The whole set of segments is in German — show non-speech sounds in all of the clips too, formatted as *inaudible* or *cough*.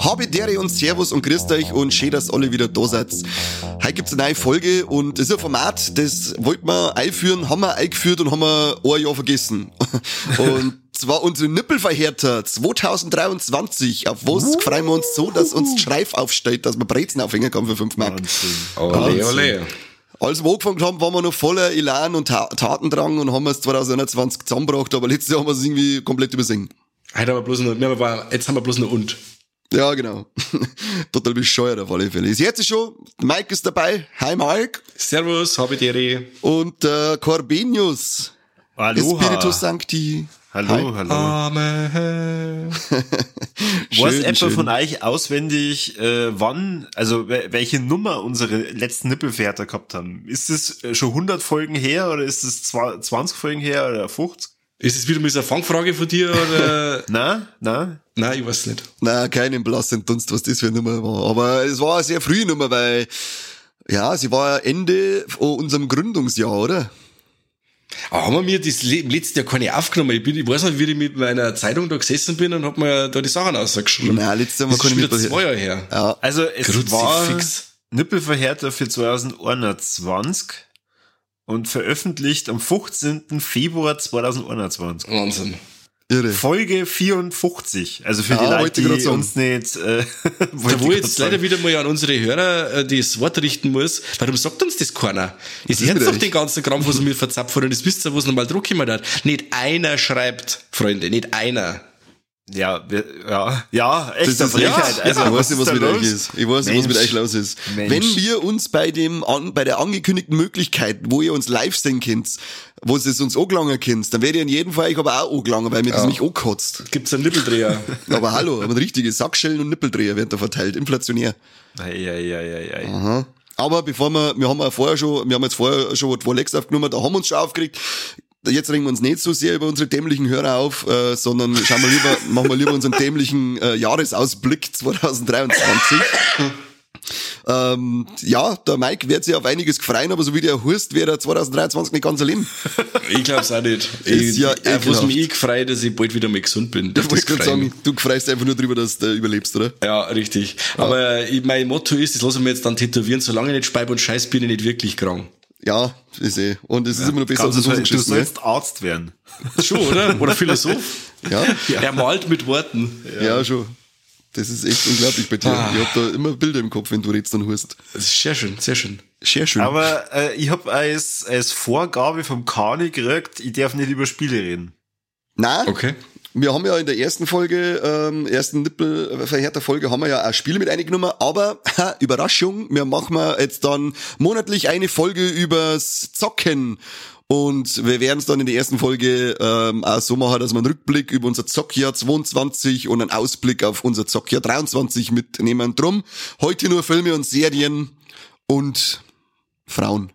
Habe dere und Servus und grüßt euch und schön, dass alle wieder da seid. Heute gibt's eine neue Folge und das ist ein Format, das wollten wir einführen, haben wir eingeführt und haben wir ein Jahr vergessen. *laughs* Und zwar unsere Nippelverhärter 2023. Auf was uh. freuen wir uns so, dass uns Schreif aufsteht, dass man Brezen aufhängen kann für 5 Mark. Ole, ole. Als wir angefangen haben, waren wir noch voller Elan und Tatendrang und haben es 2021 zusammengebracht, aber letztes Jahr haben wir es irgendwie komplett übersehen. Heute haben wir bloß wir waren, jetzt haben wir bloß noch und. Ja, genau. *laughs* Total bescheuert auf alle Fälle. Ist jetzt schon, Mike ist dabei. Hi Mike. Servus, habe dir. Und äh, Corbenius. Hallo. Spiritus Sancti. Hallo, Hi. hallo. Amen. *laughs* Weiß etwa von euch auswendig, äh, wann, also welche Nummer unsere letzten Nippelfährter gehabt haben? Ist es schon 100 Folgen her oder ist es 20 Folgen her oder 50? Ist es wieder mit einer Fangfrage von dir oder? *laughs* nein, nein. Nein, ich weiß nicht. Nein, keinen blassen Dunst, was das für eine Nummer war. Aber es war eine sehr frühe Nummer, weil, ja, sie war Ende unserem Gründungsjahr, oder? Aber haben wir mir das im letzten Jahr keine aufgenommen? Ich, bin, ich weiß nicht, wie ich mit meiner Zeitung da gesessen bin und hab mir da die Sachen ausgeschrieben. Nein, letztes Jahr war keine wieder zwei Jahre her. Ja. Also es Kruzifix. war Nippelverhärter für 2021 und veröffentlicht am 15. Februar 2021. Wahnsinn. Irre. Folge 54. Also für ja, die Leute, die uns nicht... Äh, *laughs* da wo ich jetzt leider wieder mal an unsere Hörer äh, das Wort richten muss, warum sagt uns das keiner? Ist jetzt doch den ganzen Kram, was wir verzapfen und das wisst ihr, wo es nochmal Druck immer hat. Nicht einer schreibt, Freunde, nicht einer. Ja, wir, ja, ja, echt das ist Frechheit. Ja, also, ich weiß nicht, was mit los? euch ist. Ich weiß nicht, was mit euch los ist. Mensch. Wenn wir uns bei dem, an, bei der angekündigten Möglichkeit, wo ihr uns live sehen könnt, wo es uns angelangen könnt, dann werde ich in jedem Fall ich aber auch angelangen, weil mir ja. das nicht angekotzt. Gibt's einen Nippeltreher? *laughs* aber hallo, aber richtige Sackschellen und Nippeltreher werden da verteilt, inflationär. Ei, ei, ei, ei. Aha. Aber bevor wir, wir haben ja vorher schon, wir haben jetzt vorher schon zwei Lex aufgenommen, da haben wir uns schon aufgeregt jetzt regen wir uns nicht so sehr über unsere dämlichen Hörer auf, äh, sondern schauen wir lieber, *laughs* machen wir lieber unseren dämlichen äh, Jahresausblick 2023. Ähm, ja, der Mike wird sich auf einiges gefreien, aber so wie der Hurst wäre er 2023 nicht ganz allein. Ich glaub's auch nicht. ich, ja was mich ich gefreut, dass ich bald wieder mal gesund bin. Ich wollte gerade sagen, du freust einfach nur drüber, dass du überlebst, oder? Ja, richtig. Ja. Aber ich, mein Motto ist, das lassen wir jetzt dann tätowieren, solange ich nicht Speib und Scheiß bin ich nicht wirklich krank. Ja, ist eh. Und es ist ja, immer noch besser als so Du sollst ne? Arzt werden. *laughs* Schon, oder? Oder Philosoph. *laughs* Ja. ja. *laughs* Er malt mit Worten. Ja, ja schon. Das ist echt unglaublich bei dir. Ah. Ich hab da immer Bilder im Kopf, wenn du redest und hörst. Das ist sehr schön, sehr schön. Sehr schön. Aber äh, ich hab als, als Vorgabe vom Kani gekriegt, ich darf nicht über Spiele reden. Na? Okay. Wir haben ja in der ersten Folge, ähm, ersten Nippelverhärter Folge, haben wir ja auch Spiele mit eingenommen, aber ha, Überraschung, wir machen jetzt dann monatlich eine Folge übers Zocken. Und wir werden es dann in der ersten Folge ähm, auch so machen, dass wir einen Rückblick über unser Zockjahr 22 und einen Ausblick auf unser Zockjahr 23 mitnehmen. Drum heute nur Filme und Serien und Frauen.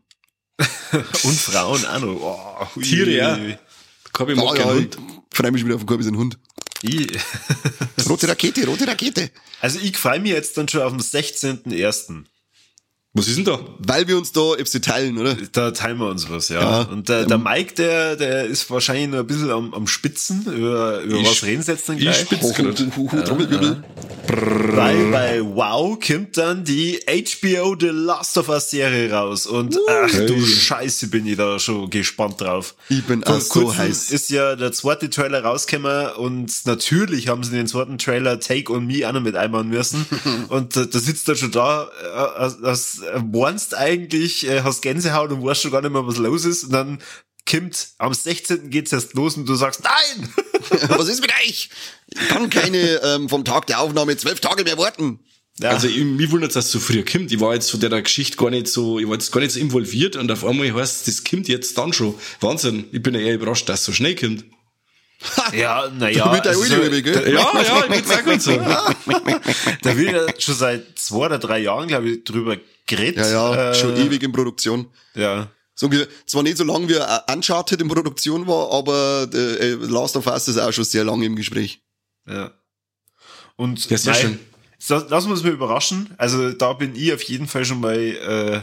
*laughs* und Frauen auch noch. Oh, Tiere, ja. Mag ja, ja, freue mich wieder auf den Korbi, sein Hund. Ich. rote Rakete, rote Rakete. Also ich freue mich jetzt dann schon auf den 16.01. Was ist denn da? Weil wir uns da Epsi teilen, oder? Da teilen wir uns was, ja. ja und der, der Mike, der, der ist wahrscheinlich noch ein bisschen am, am Spitzen. Über, über ich was reden sie jetzt dann gleich? Ich spitz gerade. Trommelwirbel. Weil bei Wow kommt dann die HBO The Last of Us Serie raus. Und ach hey. du Scheiße, bin ich da schon gespannt drauf. Ich bin auch so heiß. ist ja der zweite Trailer rausgekommen und natürlich haben sie den zweiten Trailer Take on Me auch noch mit einbauen müssen. *laughs* und da, da sitzt er schon da, äh, als warnst eigentlich, äh, hast Gänsehaut und weißt schon gar nicht mehr, was los ist. Und dann kommt, am 16. geht's erst los und du sagst, nein! *laughs* was ist mit euch? Ich kann keine ähm, vom Tag der Aufnahme zwölf Tage mehr warten. Ja. Also ich, mich wundert, dass es so früh kommt. Ich war jetzt von der Geschichte gar nicht so, ich war jetzt gar nicht so involviert und auf einmal heißt das kommt jetzt dann schon. Wahnsinn. Ich bin ja eher überrascht, dass es so schnell kommt. Ja, naja. Mit der also, ja, ja, ich bin sehr gut so. da wird ja schon seit zwei oder drei Jahren, glaube ich, drüber geredet. Ja, ja, äh, schon ewig in Produktion. Ja. So, zwar nicht so lange wie Uncharted in Produktion war, aber äh, Last of Us ist auch schon sehr lange im Gespräch. Ja. Und ja, sehr schön. Lass uns mal überraschen. Also da bin ich auf jeden Fall schon mal äh,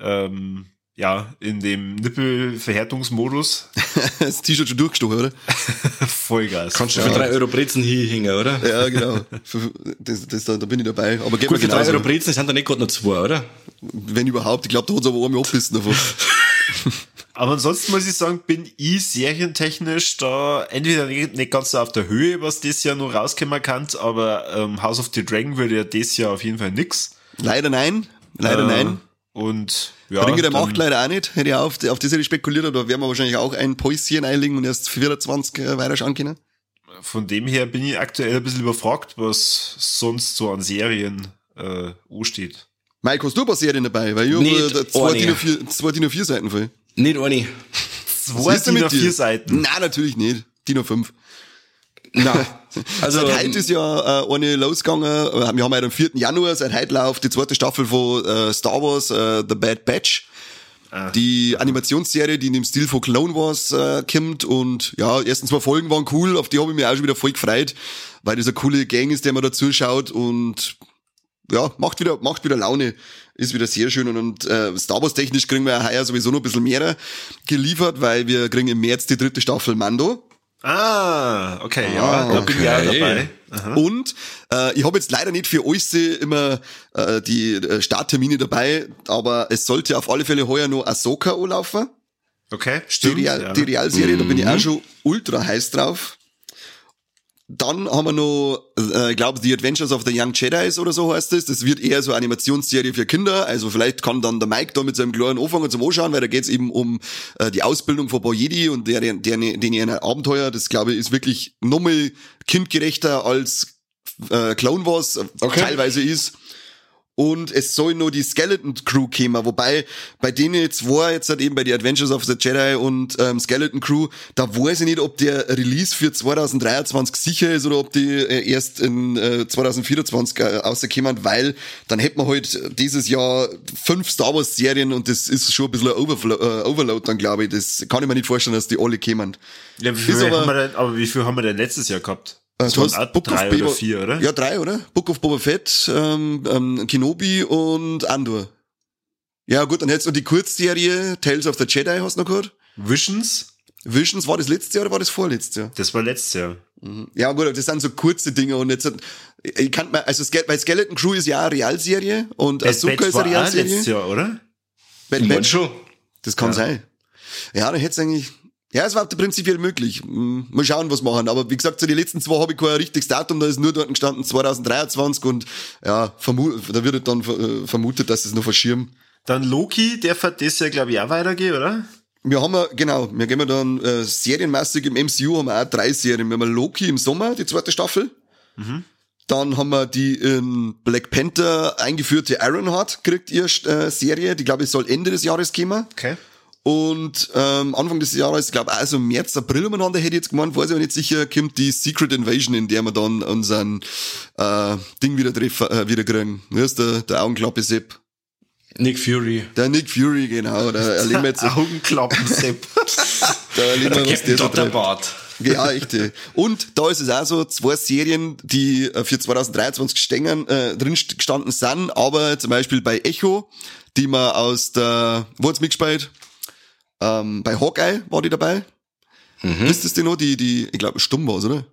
ähm, ja, in dem Nippelverhärtungsmodus. *laughs* das T-Shirt schon durchgestochen, oder? *laughs* Vollgas. Kannst du für drei Euro Brezen hinhängen, oder? Ja, genau. Das, das, da, da bin ich dabei. Aber Gut, für drei Euro Brezen sind da nicht gerade noch zwei, oder? Wenn überhaupt. Ich glaube, da hat es aber einmal abbissen davon. *laughs* aber ansonsten muss ich sagen, bin ich serientechnisch da entweder nicht ganz so auf der Höhe, was das Jahr noch rauskommen kann, aber ähm, House of the Dragon würde ja das Jahr auf jeden Fall nix. Leider nein. Leider äh, nein. Und ja. Ringe der Macht leider auch nicht. Hätte ich auf, auf das hätte ich spekuliert, aber werden wir wahrscheinlich auch ein Päuschen einlegen und erst 24 äh, weiter schauen können. Von dem her bin ich aktuell ein bisschen überfragt, was sonst so an Serien äh, steht. Mike, hast du ein paar Serien dabei? Weil ich habe zwei DIN, A4, zwei DIN A4 Seiten voll. Nicht eine. *laughs* Zwei DIN A4 Seiten? Nein, natürlich nicht. DIN A5. Nein. *laughs* Also, seit heute ist ja äh, eine losgegangen. Äh, wir haben ja am 4. Januar, seit heute läuft die zweite Staffel von äh, Star Wars, äh, The Bad Batch. Ah. Die Animationsserie, die in dem Stil von Clone Wars äh, kommt und ja, ersten zwei Folgen waren cool, auf die habe ich mich auch schon wieder voll gefreut, weil das eine coole Gang ist, der man da zuschaut und ja, macht wieder, macht wieder Laune, ist wieder sehr schön und, und äh, Star Wars technisch kriegen wir ja heuer sowieso noch ein bisschen mehr geliefert, weil wir kriegen im März die dritte Staffel Mando. Ah, okay, ah, ja, da okay. bin ich auch dabei. Aha. Und äh, ich habe jetzt leider nicht für euch immer äh, die äh, Starttermine dabei, aber es sollte auf alle Fälle heuer noch Ahsoka anlaufen. Okay, stimmt. Die, Real, ja. die Realserie, mhm. da bin ich auch mhm. schon ultra heiß drauf. Dann haben wir noch, äh, ich glaube, The Adventures of the Young Jedi oder so heißt es. Das wird eher so eine Animationsserie für Kinder. Also vielleicht kann dann der Mike da mit seinem kleinen anfangen zum Anschauen, weil da geht es eben um äh, die Ausbildung von Boyedi und der, der, der, den ihren Abenteuer. Das glaube ich ist wirklich nochmal kindgerechter als äh, Clone Wars okay. teilweise ist und es soll nur die Skeleton Crew kommen, wobei bei denen zwei jetzt halt eben bei die Adventures of the Jedi und ähm, Skeleton Crew, da weiß ich nicht, ob der Release für 2023 sicher ist oder ob die äh, erst in äh, 2024 äh, rauskommen, weil dann hätten wir halt dieses Jahr fünf Star Wars Serien und das ist schon ein bisschen ein Overflow, äh, Overload dann, glaube ich. Das kann ich mir nicht vorstellen, dass die alle kommen. Ja, wie viel, aber, haben wir denn, aber wie viel haben wir denn letztes Jahr gehabt? Das du hast Book drei of Boba, oder vier, oder? Ja, drei, oder? Book of Boba Fett, ähm, ähm, Kenobi und Andor. Ja, gut, dann hättest du die Kurzserie Tales of the Jedi hast du noch gehört. Visions? Visions, war das letzte Jahr oder war das vorletztes Jahr? Das war letztes Jahr. Mhm. Ja, gut, das sind so kurze Dinge und jetzt, ich kann mal, also, weil Skeleton Crew ist ja eine Realserie und Ahsoka ist eine Realserie. letztes Jahr, oder? Bad Batch. Das kann ja. sein. Ja, dann hätte es eigentlich, ja, es war prinzipiell möglich. Mal schauen, was machen. Aber wie gesagt, zu den letzten zwei habe ich kein richtiges Datum, da ist nur dort gestanden 2023 und ja, da wird dann äh, vermutet, dass es noch verschirmen. Dann Loki, der wird das ja, glaube ich, auch weitergehen, oder? Wir haben, genau, wir gehen dann äh, serienmäßig im MCU haben wir auch drei Serien. Wir haben Loki im Sommer, die zweite Staffel. Mhm. Dann haben wir die in Black Panther eingeführte Ironheart, kriegt ihr äh, Serie, die glaube ich soll Ende des Jahres kommen. Okay. Und ähm, Anfang des Jahres, ich glaube also März, April umeinander hätte ich jetzt gemeint, weiß ich aber nicht sicher, kommt die Secret Invasion, in der wir dann unseren äh, Ding wieder treffen, äh, wieder kriegen. Wie ist der, der Augenklappe-Sepp? Nick Fury. Der Nick Fury, genau. Da *laughs* erleben wir jetzt. Augenklappen-Sepp. *laughs* da erleben wir, was der so treibt. Ja, echt. Und da ist es auch so, zwei Serien, die äh, für 2023 stehen, äh, drin gestanden sind, aber zum Beispiel bei Echo, die man aus der, wo hat's mitgespielt? Ähm, bei Hawkeye war die dabei. Mhm. Wisst ihr die noch? Die, die, ich glaube, stumm war, oder?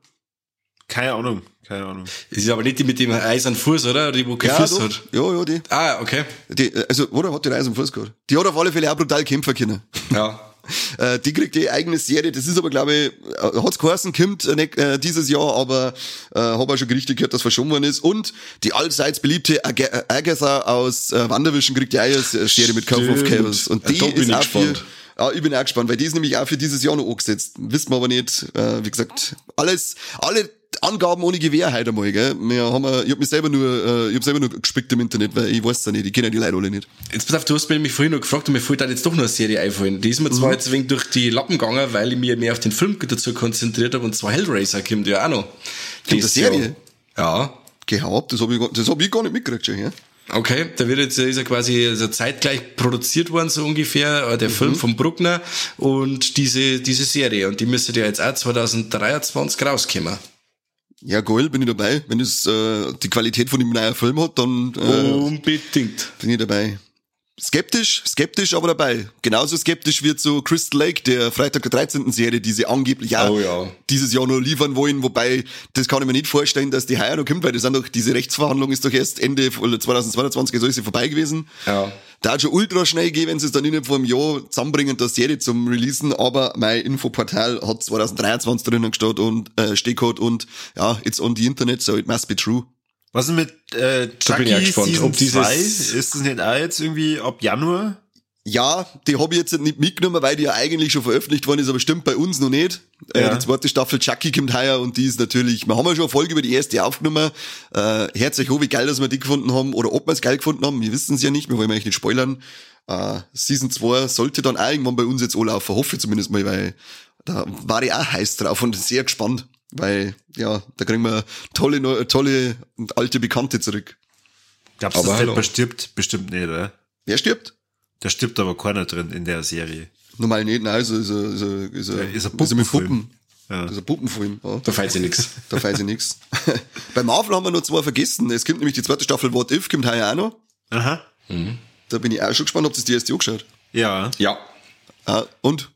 Keine Ahnung, keine Ahnung. Ist aber nicht die mit dem eisernen Fuß, oder? Die, wo keinen ja, Fuß doch. hat. Ja, ja, die. Ah, okay. Die, also, oder hat die eisernen Fuß gehabt? Die hat auf alle Fälle auch brutal kämpfen können. Ja. *laughs* Äh, die kriegt die eigene Serie, das ist aber, glaube ich, äh, hat's geheißen, kommt äh, äh, dieses Jahr, aber äh, habe auch schon Gerichte gehört, dass verschoben worden ist. Und die allseits beliebte Ag Agatha aus äh, Wanderwischen kriegt ja auch eine Serie mit Cove of Chaos. Und die ja, ist auch gespannt. Für, ja, ich bin auch gespannt, weil die ist nämlich auch für dieses Jahr noch angesetzt. Wissen wir aber nicht. Äh, wie gesagt, alles, alle Angaben ohne Gewehr heute einmal, gell? Wir haben, ich hab mich selber nur, äh, ich hab selber nur gespickt im Internet, weil ich weiß es ja nicht, ich kenne die Leute alle nicht. Jetzt pass auf, du hast mich vorhin noch gefragt und mir fällt jetzt doch noch eine Serie einfallen. Die ist mir zwar mhm. jetzt ein wenig durch die Lappen gegangen, weil ich mich mehr auf den Film dazu konzentriert habe und zwar Hellraiser kommt ja auch noch. Die Serie? Ja. Gehabt, das habe ich, das hab ich gar nicht mitgekriegt schon, ja? Okay, da wird jetzt, ist er quasi also zeitgleich produziert worden, so ungefähr, äh, der Film von Bruckner und diese, diese Serie. Und die müsste ja jetzt auch 2023 rauskommen. Ja, geil, bin ich dabei. Wenn es äh, die Qualität von dem neuen Film hat, dann äh, Unbedingt. bin ich dabei. Skeptisch, skeptisch, aber dabei. Genauso skeptisch wird so Crystal Lake, der Freitag der 13. Serie, die sie angeblich auch Oh ja. dieses Jahr noch liefern wollen, wobei, das kann ich mir nicht vorstellen, dass die heuer noch kommt, weil das sind doch, diese Rechtsverhandlung ist doch erst Ende 2022, so ist sie vorbei gewesen. Ja. Da hat schon ultra schnell gehen, wenn sie es dann innerhalb von einem Jahr zusammenbringen, das Serie zum Releasen, aber mein Infoportal hat 2023 drinnen gestanden und, äh, steht gehabt und, ja, it's on the internet, so it must be true. Was ist mit äh, Da bin ich ja Chucky gespannt, Season ob dieses- 2? Ist das nicht auch jetzt irgendwie ab Januar? Ja, die habe ich jetzt nicht mitgenommen, weil die ja eigentlich schon veröffentlicht worden ist, aber stimmt bei uns noch nicht. Äh, Ja. die zweite Staffel Chucky kommt heuer und die ist natürlich, wir haben ja schon eine Folge über die erste aufgenommen. Äh, herzlich wie geil, dass wir die gefunden haben oder ob wir es geil gefunden haben, wir wissen es ja nicht, wir wollen eigentlich nicht spoilern. Äh, Season 2 sollte dann auch irgendwann bei uns jetzt anlaufen, hoffe ich zumindest mal, weil da war ich auch heiß drauf und sehr gespannt, weil ja, da kriegen wir tolle, tolle und alte Bekannte zurück. Glaubst du, Aber dass der stirbt? Bestimmt nicht, oder? Wer stirbt? Da stirbt aber keiner drin in der Serie. Normal nicht, nein, ist, ist, ist, ist, ist, Ja, ist ein ist mit Puppenfilm. Puppen. Ja. Das ist ein Puppenfilm. Ja. Da fällt sie nix. Da weiß ich nix. Bei Marvel haben wir noch zwei vergessen. Es kommt nämlich die zweite Staffel What If, kommt heuer auch noch. Aha. Da bin ich auch schon gespannt, ob das die erste angeschaut. Ja. Ja. Ah, und?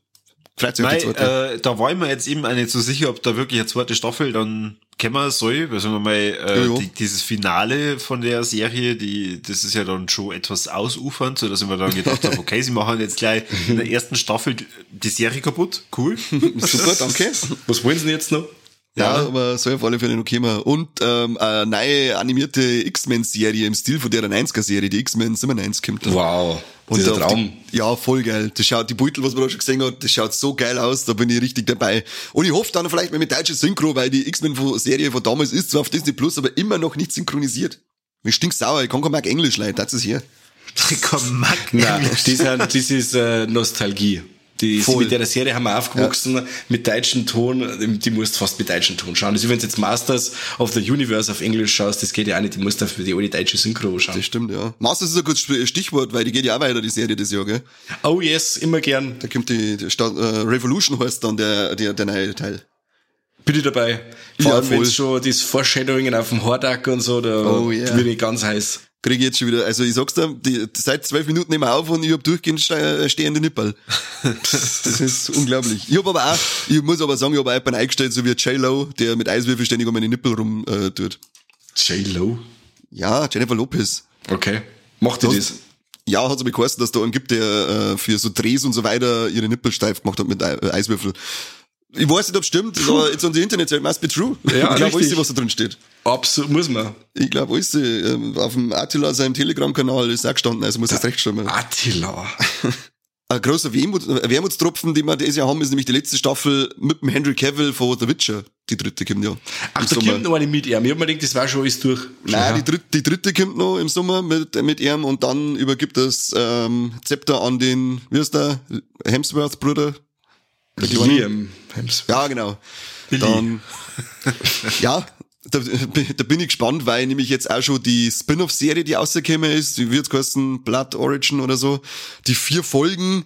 Die Nein, zweite. äh, da war ich mir jetzt eben auch nicht so sicher, ob da wirklich eine zweite Staffel dann kommen soll, weil sagen wir mal, äh, Ja, ja. Die, dieses Finale von der Serie, die, das ist ja dann schon etwas ausufernd, so dass ich mir dann gedacht habe, *laughs* okay, sie machen jetzt gleich in der ersten Staffel die- Serie kaputt, cool. *laughs* Super, danke. Was wollen sie denn jetzt noch? Ja, aber soll auf alle Fälle noch kommen. Und ähm, eine neue animierte X-Men-Serie im Stil von der 90er-Serie, die X-Men 97 kommt. Wow. Und Dieser auf Traum. Die, ja, voll geil. Das schaut, die Beutel, was man da schon gesehen hat, das schaut so geil aus, da bin ich richtig dabei. Und ich hoffe dann vielleicht mal mit deutscher Synchro, weil die X-Men-Serie von damals ist zwar auf Disney Plus, aber immer noch nicht synchronisiert. Mir stinkt sauer, ich kann kein Mark Englisch leiden, das ist hier. Komm, Mack. Nein, das ist, das ist äh, Nostalgie. Die, Voll. mit der Serie haben wir aufgewachsen, mit deutschem Ton, die musst fast mit deutschem Ton schauen. Also wenn du jetzt Masters of the Universe auf Englisch schaust, das geht ja auch nicht, die musst du für die alte deutsche Synchro schauen. Das stimmt, ja. Masters ist ein gutes Stichwort, weil die geht ja auch weiter, die Serie das Jahr, gell? Oh yes, immer gern. Da kommt die, die Sta- äh, Revolution heißt dann der, der, der neue Teil. Bin ich dabei. Vor Ja, allem, wenn schon das Foreshadowing auf dem Hordack und so, da Oh, yeah. bin ich ganz heiß. Krieg ich jetzt schon wieder, also ich sag's dir, die, seit zwölf Minuten nehmen wir auf und ich hab durchgehend ste- stehende Nippel. *laughs* das ist unglaublich. Ich hab aber auch, ich muss aber sagen, ich hab auch jemanden eingestellt, so wie J-Lo, der mit Eiswürfel ständig um meine Nippel rum äh, tut. J-Lo? Ja, Jennifer Lopez. Okay. Macht die Das-? Ja, hat so geheißen, dass da einen gibt, der äh, für so Drehs und so weiter ihre Nippel steif gemacht hat mit Ei- äh, Eiswürfel. Ich weiß nicht, ob stimmt, aber jetzt on the Internet, it must be true. Ja, ich glaube, alles, was da drin steht. Absolut, muss man. Ich glaube, alles, äh, auf dem Attila, seinem Telegram-Kanal ist auch gestanden, also muss das recht stimmen. Attila. *laughs* Ein großer Wehmut, äh, Wermutstropfen, den wir dieses Jahr haben, ist nämlich die letzte Staffel mit dem Henry Cavill von The Witcher. Die dritte kommt ja. Ach, da Sommer. kommt noch eine mit ihm. Ich hab mir gedacht, das war schon alles durch. Nein, die dritte, die dritte kommt noch im Sommer mit, mit ihm und dann übergibt das ähm, Zepter an den, wie heißt der, Hemsworth-Bruder. Kleine. Liam Hemsworth. Ja, genau. Dann, *laughs* ja, da, da bin ich gespannt, weil nämlich jetzt auch schon die Spin-off-Serie, die rausgekommen ist, die wird heißen Blood Origin oder so, die vier Folgen,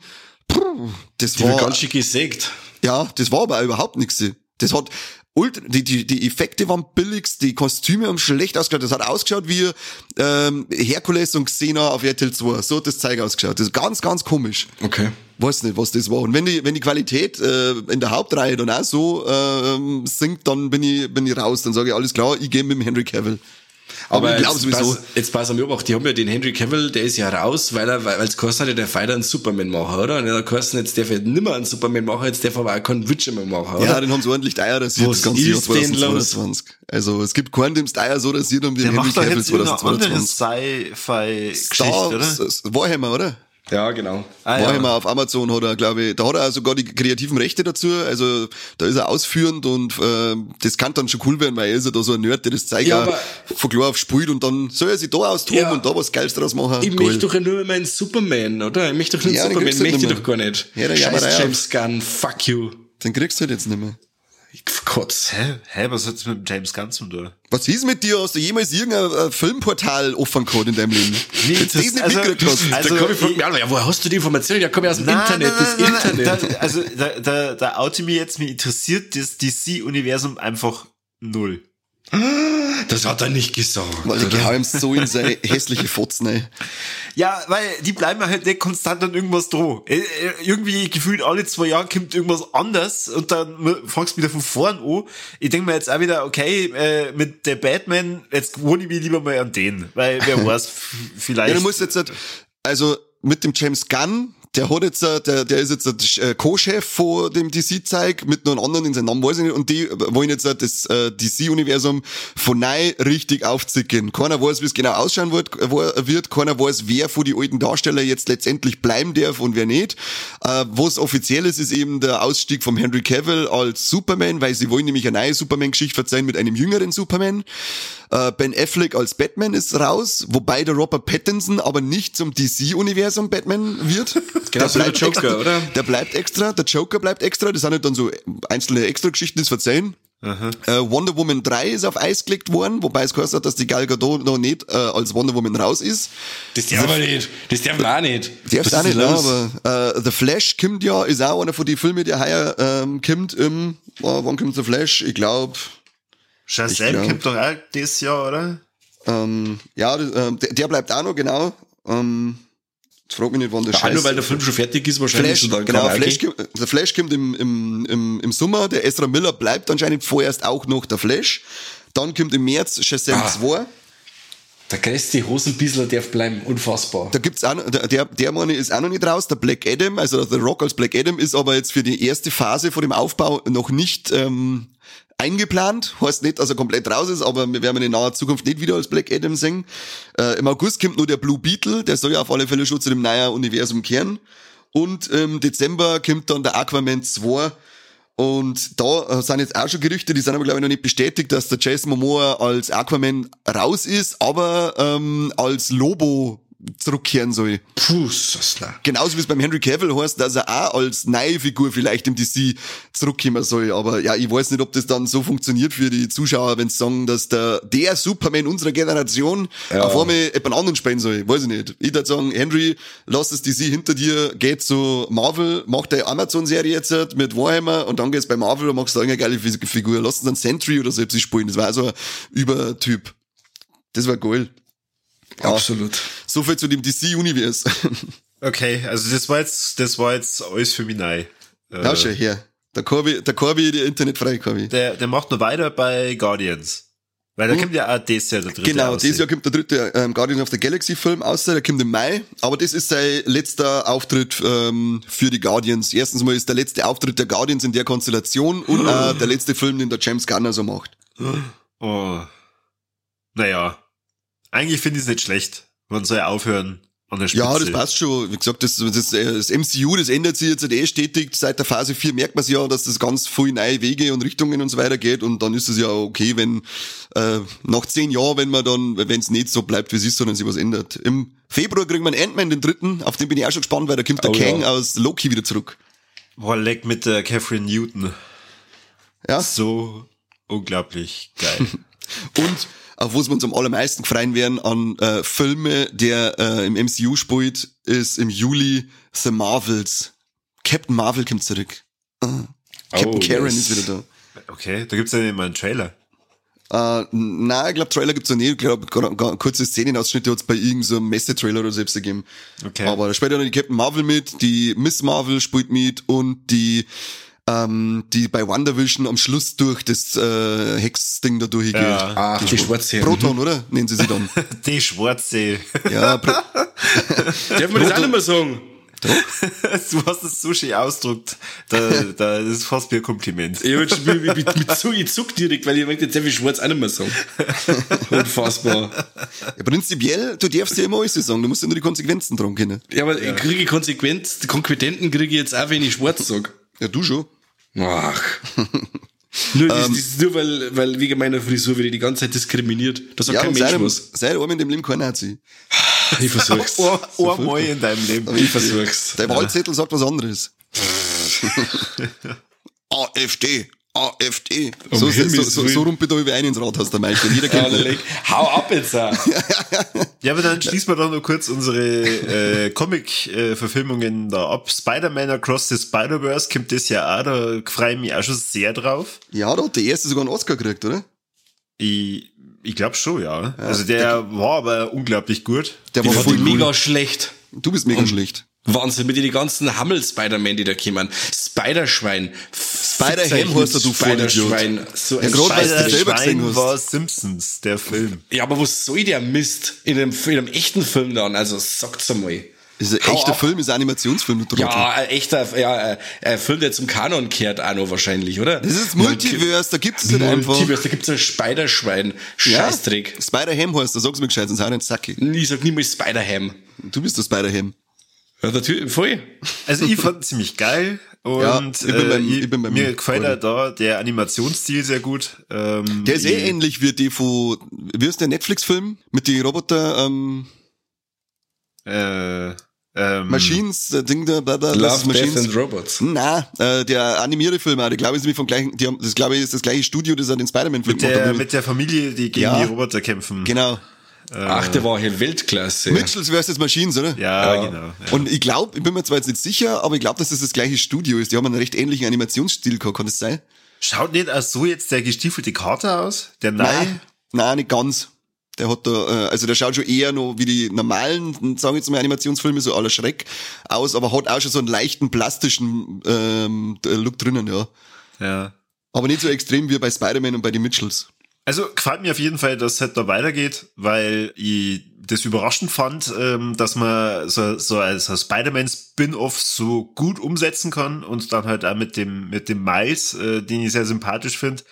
das Die war, ganz schön gesägt. ja, das war aber überhaupt nichts. Das hat ultra, die, die, die Effekte waren billigst, die Kostüme haben schlecht ausgeschaut. Das hat ausgeschaut wie ähm, Herkules und Xena auf RTL 2. So hat das Zeug ausgeschaut. Das ist ganz, ganz komisch. Okay. Weiß nicht, was das war. Und wenn die, wenn die Qualität äh, in der Hauptreihe dann auch so ähm, sinkt, dann bin ich, bin ich raus. Dann sage ich, alles klar, ich gehe mit dem Henry Cavill. Aber, ich glaube jetzt sowieso. pass- Jetzt pass auf mich auch, die haben ja den Henry Cavill, der ist ja raus, weil er, weil es geheißen hat, der Fighter einen Superman machen, oder? Und er hat geheißen, jetzt darf er nimmer einen Superman machen, jetzt darf er aber auch keinen Witcher mehr machen, oder? Ja, den haben sie ordentlich teuer rasiert, das ganze Jahr ist denn los? 2022. Also es gibt keinen, dem es teuer so rasiert haben wie Der den Henry Cavill jetzt irgendeine andere 2022. Sci-Fi-Geschichte, oder? S- Warhammer, oder? Ja, genau. Ah, Warhammer auf Amazon hat er, glaube ich, da hat er auch sogar die kreativen Rechte dazu, also da ist er ausführend und äh, das kann dann schon cool werden, weil er ist ja da so ein Nerd, der das Zeug Ja, von klar auf spielt und dann soll er sich da austoben Ja. und da was Geiles draus machen. Ich Geil. möchte doch nur meinen Superman, oder? Ich möchte doch nur Ja, Superman, du möchte nicht ich mehr. doch gar nicht. Ja, der Scheiß James Gunn, fuck you. Den kriegst du halt jetzt nicht mehr. Kotz. Hä? Hä, was hat's mit dem James Gunn zu tun? Was ist mit dir? Hast du jemals irgendein äh, Filmportal offen gehabt in deinem Leben? Nee, das- das nicht also- mitgekriegt hast. also- da komm ich von ich- mir an, ja, woher hast du die Information? Ja, komm ich aus dem Nein, Internet, nein, das nein, nein, Internet. Da, also, da, da, da oute mir jetzt, mir interessiert das DC-Universum einfach null. Das hat er nicht gesagt. Weil hau ihm so in seine *laughs* hässliche Fotzen, ey. Ja, weil die bleiben halt nicht konstant an irgendwas droh. Äh, äh, Irgendwie gefühlt alle zwei Jahre kommt irgendwas anders und dann fangst du wieder von vorn an. Ich denke mir jetzt auch wieder, okay, äh, mit der Batman, jetzt wohne ich mich lieber mal an den, weil wer *laughs* weiß, f- Ja, vielleicht. du musst jetzt, halt- also mit dem James Gunn, der hat jetzt, äh, der, der ist jetzt äh, Co-Chef von dem DC-Zeig, mit einem anderen in seinem Namen weiß ich nicht, und die wollen jetzt äh, das DC-Universum von neu richtig aufzicken. Keiner weiß, wie es genau ausschauen wird, wird, keiner weiß, wer von die alten Darsteller jetzt letztendlich bleiben darf und wer nicht. Was offiziell ist, ist eben der Ausstieg vom Henry Cavill als Superman, weil sie wollen nämlich eine neue Superman-Geschichte verzeihen mit einem jüngeren Superman. Ben Affleck als Batman ist raus, wobei der Robert Pattinson aber nicht zum DC-Universum Batman wird. *laughs* Genau so wie der Joker, extra, oder? Der bleibt extra, der Joker bleibt extra, das sind halt dann so einzelne Extra-Geschichten, das verzeihen. Äh, Wonder Woman 3 ist auf Eis gelegt worden, wobei es gehört hat, dass die Gal Gadot noch nicht äh, als Wonder Woman raus ist. Das darf er nicht. Das darf er auch nicht. Darf's Was auch nicht, los? aber äh, The Flash kommt ja, ist auch einer von den Filmen, der heuer ähm, kommt im, äh, wann kommt The Flash? Ich glaube, Shazam glaub- kommt doch auch dieses Jahr, oder? ähm, ja, ähm, der, der bleibt auch noch, genau. Ähm, frag mich nicht, wann der Scheiß... nur weil der Film schon fertig ist, wahrscheinlich. Flash, genau, Flash, der Flash kommt im, im, im, im Sommer, der Ezra Miller bleibt anscheinend vorerst auch noch der Flash. Dann kommt im März Shazam Ah. 2. Der größte Hosenbissler darf bleiben. Unfassbar. Da gibt's auch, noch- der, der, der Mann ist auch noch nicht raus, der Black Adam, also The Rock als Black Adam ist aber jetzt für die erste Phase vor dem Aufbau noch nicht ähm, eingeplant. Heißt nicht, dass er komplett raus ist, aber wir werden ihn in naher Zukunft nicht wieder als Black Adam sehen. Äh, Im August kommt nur der Blue Beetle, der soll ja auf alle Fälle schon zu dem neuen Universum kehren. Und im Dezember kommt dann der Aquaman 2. Und da äh, sind jetzt auch schon Gerüchte, die sind aber glaube ich noch nicht bestätigt, dass der Jason Momoa als Aquaman raus ist, aber ähm, als Lobo zurückkehren soll. Puh. Genauso wie es beim Henry Cavill heißt, dass er auch als neue Figur vielleicht im DC zurückkommen soll. Aber ja, ich weiß nicht, ob das dann so funktioniert für die Zuschauer, wenn sie sagen, dass der, der Superman unserer Generation Ja. auf einmal jemand anderen spielen soll. Weiß ich nicht. Ich würde sagen, Henry, lass das DC hinter dir, geht zu Marvel, mach deine Amazon-Serie jetzt mit Warhammer und dann geht's bei Marvel und machst da eine geile Figur. Lass uns dann Sentry oder so spielen. Das war so ein Übertyp. Das war geil. Ja. Absolut. So viel zu dem DC-Universum. *laughs* Okay, also das war jetzt, das war jetzt alles für mich neu. Äh, Ja, schau her. Der Corby, der Corby, der internetfrei Corby. der, der macht noch weiter bei Guardians. Weil da kommt ja auch das Jahr der dritte Genau, raus. dieses Jahr kommt der dritte ähm, Guardians of the Galaxy Film aus, der kommt im Mai, aber das ist sein letzter Auftritt ähm, für die Guardians. Erstens mal ist der letzte Auftritt der Guardians in der Konstellation und äh, der letzte Film, den der James Gunner so macht. Oh. Naja. Eigentlich finde ich es nicht schlecht. Man soll aufhören an der Spitze. Ja, das passt schon. Wie gesagt, das, das, äh, das MCU, das ändert sich jetzt eh stetig. Seit der Phase 4 merkt man es ja, dass das ganz viel neue Wege und Richtungen und so weiter geht. Und dann ist es ja okay, wenn äh, nach zehn Jahren, wenn man dann, wenn es nicht so bleibt, wie es ist, sondern sich was ändert. Im Februar kriegen wir einen Ant-Man, den dritten. Auf den bin ich auch schon gespannt, weil da kommt der Oh, Kang ja. aus Loki wieder zurück. Boah, leck mit der Catherine Newton. Ja. So unglaublich geil. *laughs* Und auf was wir uns am allermeisten freuen werden an äh, Filme, der äh, im MCU spielt, ist im Juli The Marvels. Captain Marvel kommt zurück. Äh, Captain Oh, Karen yes. ist wieder da. Okay, da gibt's ja immer einen Trailer. Äh, nein, ich glaube, Trailer gibt's noch nicht. Ich glaube, kurze Szenenausschnitte hat's bei irgendeinem so Messetrailer oder selbst gegeben. Okay. Aber da spielt ja noch die Captain Marvel mit, die Miss Marvel spielt mit und die, ähm, die bei WandaVision am Schluss durch das äh, Hex-Ding da durchgeht. Ja. Ah, die Schwarze. Proton, oder? Nennen sie sie dann. *laughs* Die Schwarze. ja, Pro *laughs* Darf man das auch nicht mehr sagen? du *laughs* hast das Sushi ausdruckt. Da, da, das ist fast wie ein Kompliment. Ich mit, mit, mit Zug, ich zuck direkt, weil ich möchte jetzt sehr viel Schwarz auch nicht mehr sagen. Unfassbar. ja, prinzipiell, du darfst ja immer alles sagen, du musst ja nur die Konsequenzen dran kennen. Ja, aber ich kriege Konsequenz, die Konquitenten kriege ich jetzt auch, wenn ich schwarz sag. Ja, du schon. Ach. *laughs* Nur, das, das ist nur weil, weil wegen meiner Frisur werde ich die ganze Zeit diskriminiert. Da sagt Ja, kein und Mensch sei, was. sei in dem Leben kein Nazi. *laughs* Ich versuch's. *laughs* Ein Einmal in deinem Leben. Ich versuch's. Der Wahlzettel sagt was anderes. AfD. AfD. So, so, so, so, so rumpelt er über einen ins Rathaus, der Meister. Jeder kennt Ja, ihn. Hau ab jetzt! auch. *laughs* Ja, aber dann schließen wir doch noch kurz unsere äh, Comic-Verfilmungen da ab. Spider-Man Across the Spider-Verse kommt das ja auch, da freue ich mich auch schon sehr drauf. Ja, da hat der erste sogar einen Oscar gekriegt, oder? Ich, ich glaube schon, ja. Also der war aber unglaublich gut. Der war war voll mega cool. schlecht. Du bist mega schlecht. Wahnsinn, mit den ganzen Hammel-Spider-Man, die da kommen. Spider-Schwein. Spider-Ham heißt er, du Spider-Schwein. So ein Ja, du Spider-Schwein hast. war Simpsons, der Film. Ja, aber was soll der Mist in einem, in einem echten Film dann? Also sagt's einmal. Ist ein Hau echter ab. Film, ist ein Animationsfilm, du. Ja, ein echter, ja, äh, ein Film, der zum Kanon kehrt, auch noch wahrscheinlich, oder? Das ist Multiverse, da gibt's es nicht einfach. Multiverse, da gibt's ein Spider-Schwein. Ja? Scheißdreck. Spider-Ham heißt, da sag's mir gescheit, sonst hau ich den Sacki. Ich sag niemals Spider-Ham. Du bist der Spider-Ham. Ja, natürlich, voll. Also ich fand ihn ziemlich geil und Ja, ich bin äh, beim- ich, ich bin beim mir gefällt er da der Animationsstil sehr gut. Ähm, Der ist eh ich- ähnlich wie die von, wie ist der Netflix-Film? Mit den Roboter, ähm, äh, ähm, Machines, der Ding da, bla, bla, das ist Love, Death Machines. and Robots. Na, äh, der animierte Film, auch, der glaube ich ist nämlich vom gleichen, die haben, das glaube ich ist das gleiche Studio, das er den Spider-Man-Film mit der, mit der Familie, die gegen Ja. die Roboter kämpfen. Genau. Ach, der war hier Weltklasse. Mitchells vs. Machines, oder? Ja, Ja. genau. Ja. Und ich glaube, ich bin mir zwar jetzt nicht sicher, aber ich glaube, dass das das gleiche Studio ist. Die haben einen recht ähnlichen Animationsstil gehabt, kann das sein? Schaut nicht auch so jetzt der gestiefelte Kater aus? Der neue? Nein, nein, nicht ganz. Der hat da, äh, also der schaut schon eher noch wie die normalen, sagen wir jetzt mal Animationsfilme, so aller Schreck aus, aber hat auch schon so einen leichten plastischen ähm, Look drinnen, ja. Ja. Aber nicht so extrem wie bei Spider-Man und bei den Mitchells. Also gefällt mir auf jeden Fall, dass es halt da weitergeht, weil ich das überraschend fand, ähm, dass man so, so als Spider-Man-Spin-Off so gut umsetzen kann und dann halt auch mit dem, mit dem Miles, äh, den ich sehr sympathisch finde,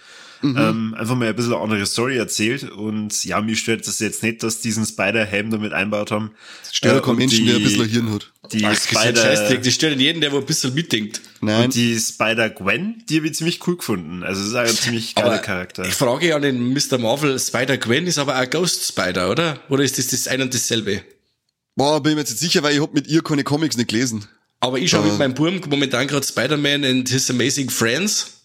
ähm, einfach mal ein bisschen eine andere Story erzählt. Und ja, mir stört das jetzt nicht, dass diesen Spider-Ham damit einbaut haben. Stört Äh, kein Menschen, der ein bisschen ein Hirn hat. Die Ach, Spider. Die stellen jeden, der wo ein bisschen mitdenkt. Nein. und die Spider-Gwen, die habe ich ziemlich cool gefunden. Also das ist auch ein ziemlich geiler Charakter. Ich frage an den Mr. Marvel, Spider-Gwen ist aber auch Ghost Spider, oder? Oder ist das das ein und dasselbe? Boah, bin ich mir jetzt nicht sicher, weil ich hab mit ihr keine Comics nicht gelesen. Aber ich schaue mit meinem Burm momentan gerade Spider-Man and His Amazing Friends.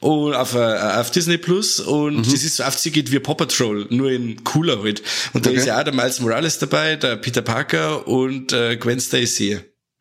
Und auf, äh, auf Disney Plus. Und das ist so aufzieht wie Paw Patrol, nur in cooler halt. Und da Okay. ist ja auch der Miles Morales dabei, der Peter Parker und äh, Gwen Stacy.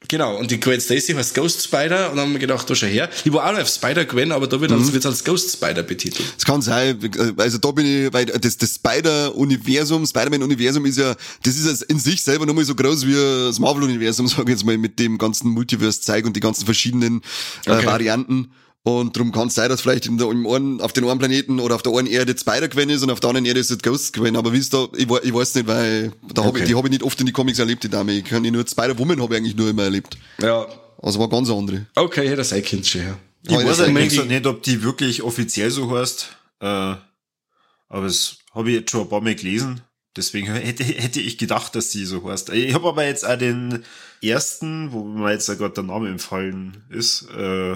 Genau, und die Gwen Stacy heißt Ghost Spider und dann haben wir gedacht, da schau her. Ich war auch noch auf Spider-Gwen, aber da wird es wird's als Ghost Spider betitelt. Das kann sein, also da bin ich, weil das, das Spider-Universum, Spider-Man-Universum ist ja, das ist in sich selber nochmal so groß wie das Marvel-Universum, *laughs* sag ich jetzt mal, mit dem ganzen Multiverse-Zeug und die ganzen verschiedenen äh, Okay. Varianten. Und darum kann es sein, dass vielleicht in der, im einen, auf den einen Planeten oder auf der einen Erde Spider-Gwen ist und auf der anderen Erde ist es Ghost-Gwen. Aber wie ist da, ich, ich weiß nicht, weil da hab Okay. ich, die habe ich nicht oft in die Comics erlebt, die Dame. Ich kann die nur, Spider-Woman habe ich eigentlich nur immer erlebt. Ja. Also war ganz andere. Okay, hätte sein Kind schon, ja. Ich Aber weiß das- eigentlich die- so nicht, ob die wirklich offiziell so heißt. Äh, aber das habe ich jetzt schon ein paar Mal gelesen. Deswegen *laughs* hätte, hätte ich gedacht, dass sie so heißt. Ich habe aber jetzt auch den ersten, wo mir jetzt gerade der Name empfallen ist, äh,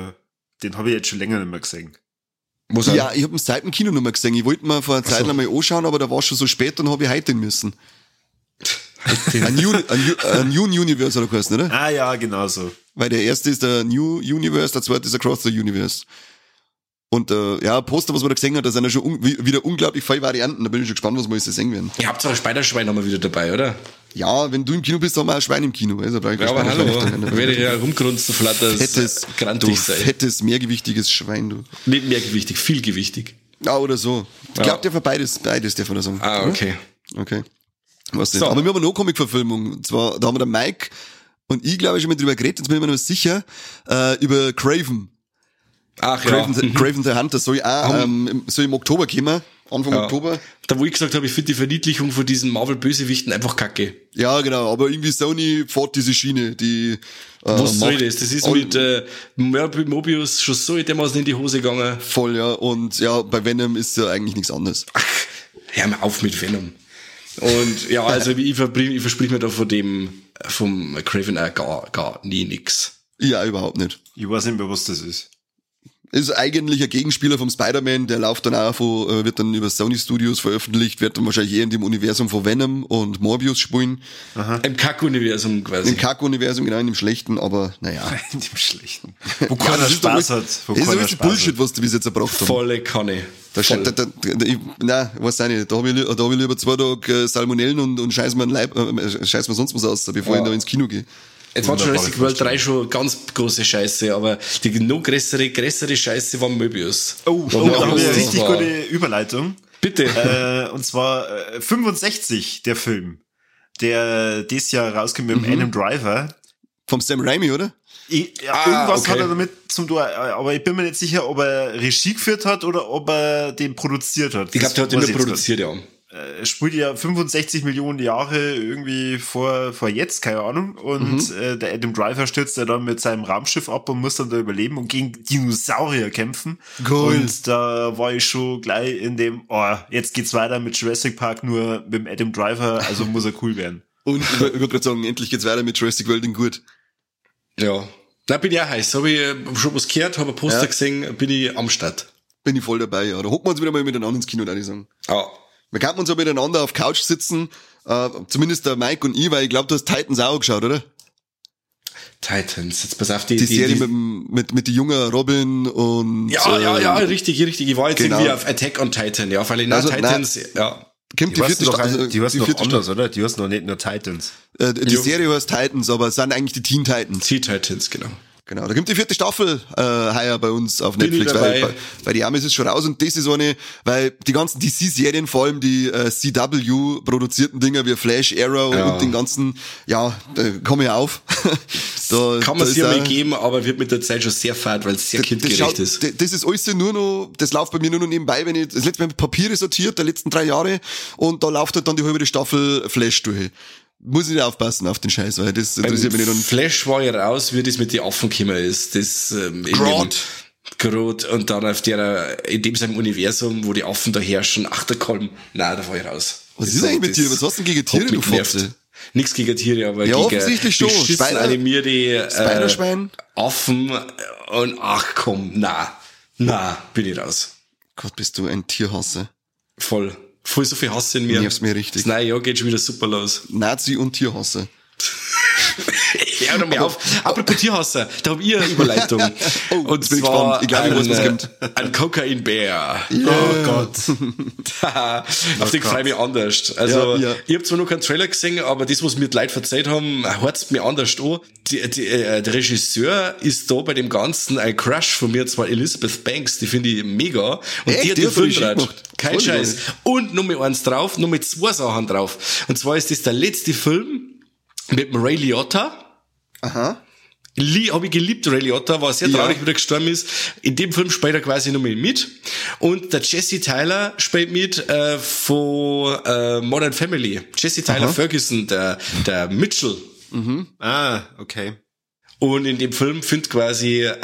den habe ich jetzt schon länger nicht mehr gesehen. Muss Ja, ich habe ihn seit dem Kino noch mal gesehen. Ich wollte mir vor einer Zeit so. noch mal anschauen, aber da war schon so spät und habe ich heute müssen. *laughs* ein, New, ein, New, Universe oder geheißen, oder? Ah ja, genau so. Weil der erste ist der New Universe, der zweite ist Across the Universe. Und äh, ja, Poster, was man da gesehen hat, da sind ja schon un wie- wieder unglaublich viele Varianten. Da bin ich schon gespannt, was wir jetzt sehen werden. Ihr habt zwar ein Spiderschwein nochmal wieder dabei, oder? Ja, wenn du im Kino bist, haben wir ein Schwein im Kino. Also, da Ja, aber hallo, da werde ich ja rumgrunzen, flattert, Fettes, du grantig sein. fettes, mehrgewichtiges Schwein, du. Nicht mehrgewichtig, vielgewichtig. Ja, oder so. Ich Ja. glaube, der für beides, beides, der von der sagen. Ah, okay. Okay. Was nicht. So. Aber wir haben eine No-Comic-Verfilmung. Und zwar, da haben wir der Mike und ich, glaube ich, schon mal drüber geredet, jetzt bin ich mir nicht sicher, äh, über Craven. Ach Craven, ja. the, mhm. Craven the Hunter soll auch, ähm, im- soll im Oktober kommen. Anfang ja. Oktober. Da wo ich gesagt habe, ich finde die Verniedlichung von diesen Marvel-Bösewichten einfach kacke. Ja, genau. Aber irgendwie Sony fährt diese Schiene, die, äh, Was soll macht das? Das ist mit äh, Mob- Mobius schon so dermaßen in die Hose gegangen. voll, ja. Und ja, bei Venom ist ja eigentlich nichts anderes. Hör mal auf mit Venom. Und ja, also *laughs* ich, verbring, ich versprich mir da von dem, vom Craven gar, gar nie nix. Ja, überhaupt nicht. Ich weiß nicht mehr, was das ist. Ist eigentlich ein Gegenspieler vom Spider-Man, der läuft dann auch von, äh, wird dann über Sony Studios veröffentlicht, wird dann wahrscheinlich eher in dem Universum von Venom und Morbius spielen. Im Kack-Universum quasi. Im Kack-Universum, genau, in dem schlechten, aber naja. *laughs* In dem schlechten. Ja, *laughs* Wo keiner doch Spaß hat. Wo Das ist alles Spaß Bullshit, was du bis jetzt erbracht haben. Volle Kanne. Da, Voll. da, da, da, ich, nein, weiß auch nicht. Da habe ich, da hab ich lieber zwei Tage äh, Salmonellen und, und scheiß mir, Leib, äh, scheiß mir sonst was aus, bevor Ja. ich da ins Kino gehe. Jetzt war Jurassic World 3 schon ganz große Scheiße, aber die noch größere, größere Scheiße war Möbius. Oh, oh wir da habe ich eine richtig war. gute Überleitung. Bitte. äh, und zwar äh, 65, der Film, der dieses Jahr rauskommt mit dem Mhm. Adam Driver. Vom Sam Raimi, oder? Ich, ja, Ah, irgendwas okay. hat er damit zum Tor, aber ich bin mir nicht sicher, ob er Regie geführt hat oder ob er den produziert hat. ich glaube, der hat jetzt produziert, ja. Er spielt ja 65 Millionen Jahre irgendwie vor, vor jetzt, keine Ahnung. Und Mhm. äh, der Adam Driver stürzt ja dann mit seinem Raumschiff ab und muss dann da überleben und gegen Dinosaurier kämpfen. Geil. Und da war ich schon gleich in dem, oh, jetzt geht's weiter mit Jurassic Park nur mit dem Adam Driver, also muss er cool werden. *laughs* Und ich wollte gerade sagen, endlich geht's weiter mit Jurassic World in gut. Ja. Da bin ich auch heiß. Habe ich äh, schon was gehört, habe ein Poster Ja. gesehen, bin ich am Start. Bin ich voll dabei, ja. Da hocken wir uns wieder mal miteinander ins Kino, würde ich sagen. Ah. Wir könnten uns ja miteinander auf Couch sitzen, äh, zumindest der Mike und ich, weil ich glaube, du hast Titans auch geschaut, oder? Titans. Jetzt pass auf, die, Die, die, Serie die, mit, dem- mit, mit die jungen Robin und... ja, ja, ja, äh, richtig, richtig. Ich war jetzt genau. irgendwie auf Attack on Titan, ja, weil ich nach Also, Titans, ja. Kommt die, vierte noch, Staffel. die heißt noch vierte anders, oder? Die heißt noch nicht nur Titans. Äh, die Jo. Serie heißt Titans, aber es sind eigentlich die Teen Titans. Sea Titans, genau. Genau, da kommt die vierte Staffel äh, heuer bei uns auf Bin Netflix, weil, bei die Amis ist schon raus und das ist so eine, weil die ganzen DC-Serien, vor allem die äh, CW produzierten Dinger wie Flash, Arrow Ja. und den ganzen, ja, da komme ich auf. *laughs* da, Kann man ist ja mal geben, aber wird mit der Zeit schon sehr fad, weil es sehr das, kindgerecht schaut- ist. d- das ist alles nur noch, das läuft bei mir nur noch nebenbei, wenn ich, das letzte Mal mit Papiere sortiert, der letzten drei Jahre, und da läuft halt dann die halbe Staffel Flash durch. Muss ich aufpassen auf den Scheiß, weil das interessiert mich nicht. Und Flash war ja raus, wie das mit den Affen gekommen ist. Das, ähm, dem- Groot. Und dann auf der, in dem seinem Universum, wo die Affen da herrschen, ach, der Kolm. Nein, da war ich raus. was Das ist eigentlich mit dir? Was hast du denn gegen Tiere, du. Fotze? Nix gegen Tiere, aber Ja, gegen offensichtlich schon. Spider- animierte äh? Affen und ach komm, na, na, bin ich raus. Gott, bist du ein Tierhasser. Voll. Voll so viel Hass in mir. Nervst mir richtig. Das neue Jahr geht schon wieder super los. Nazi und Tierhasser. *laughs* Ja, doch mal auf. Apropos Tierhasser, da hab ich eine Überleitung. *laughs* Oh, Und bin ich zwar gespannt. Ich glaube, ich weiß, was ein, kommt. Ein Kokainbär. Oh Gott. *laughs* Auf den freue ich mich anders. Also, Ja, ja. ich habe zwar noch keinen Trailer gesehen, aber das, was mir die Leute verzeiht haben, hört's mir anders an. Die, die, äh, der Regisseur ist da bei dem Ganzen ein Crush von mir, zwar Elizabeth Banks, die finde ich mega. Und Echt? die hat Die den Film gemacht? Kein Voll Scheiß. Und noch mal eins drauf, noch mal zwei Sachen drauf. Und zwar ist das der letzte Film mit dem Ray Liotta. Aha. Lee habe ich geliebt, Ray Liotta, war sehr Ja. traurig, wie er gestorben ist. In dem Film spielt er quasi nochmal mit. Und der Jesse Tyler spielt mit äh, von äh, Modern Family. Jesse Tyler Ferguson, der, der Mitchell. Ah, okay. Und in dem Film findet quasi äh,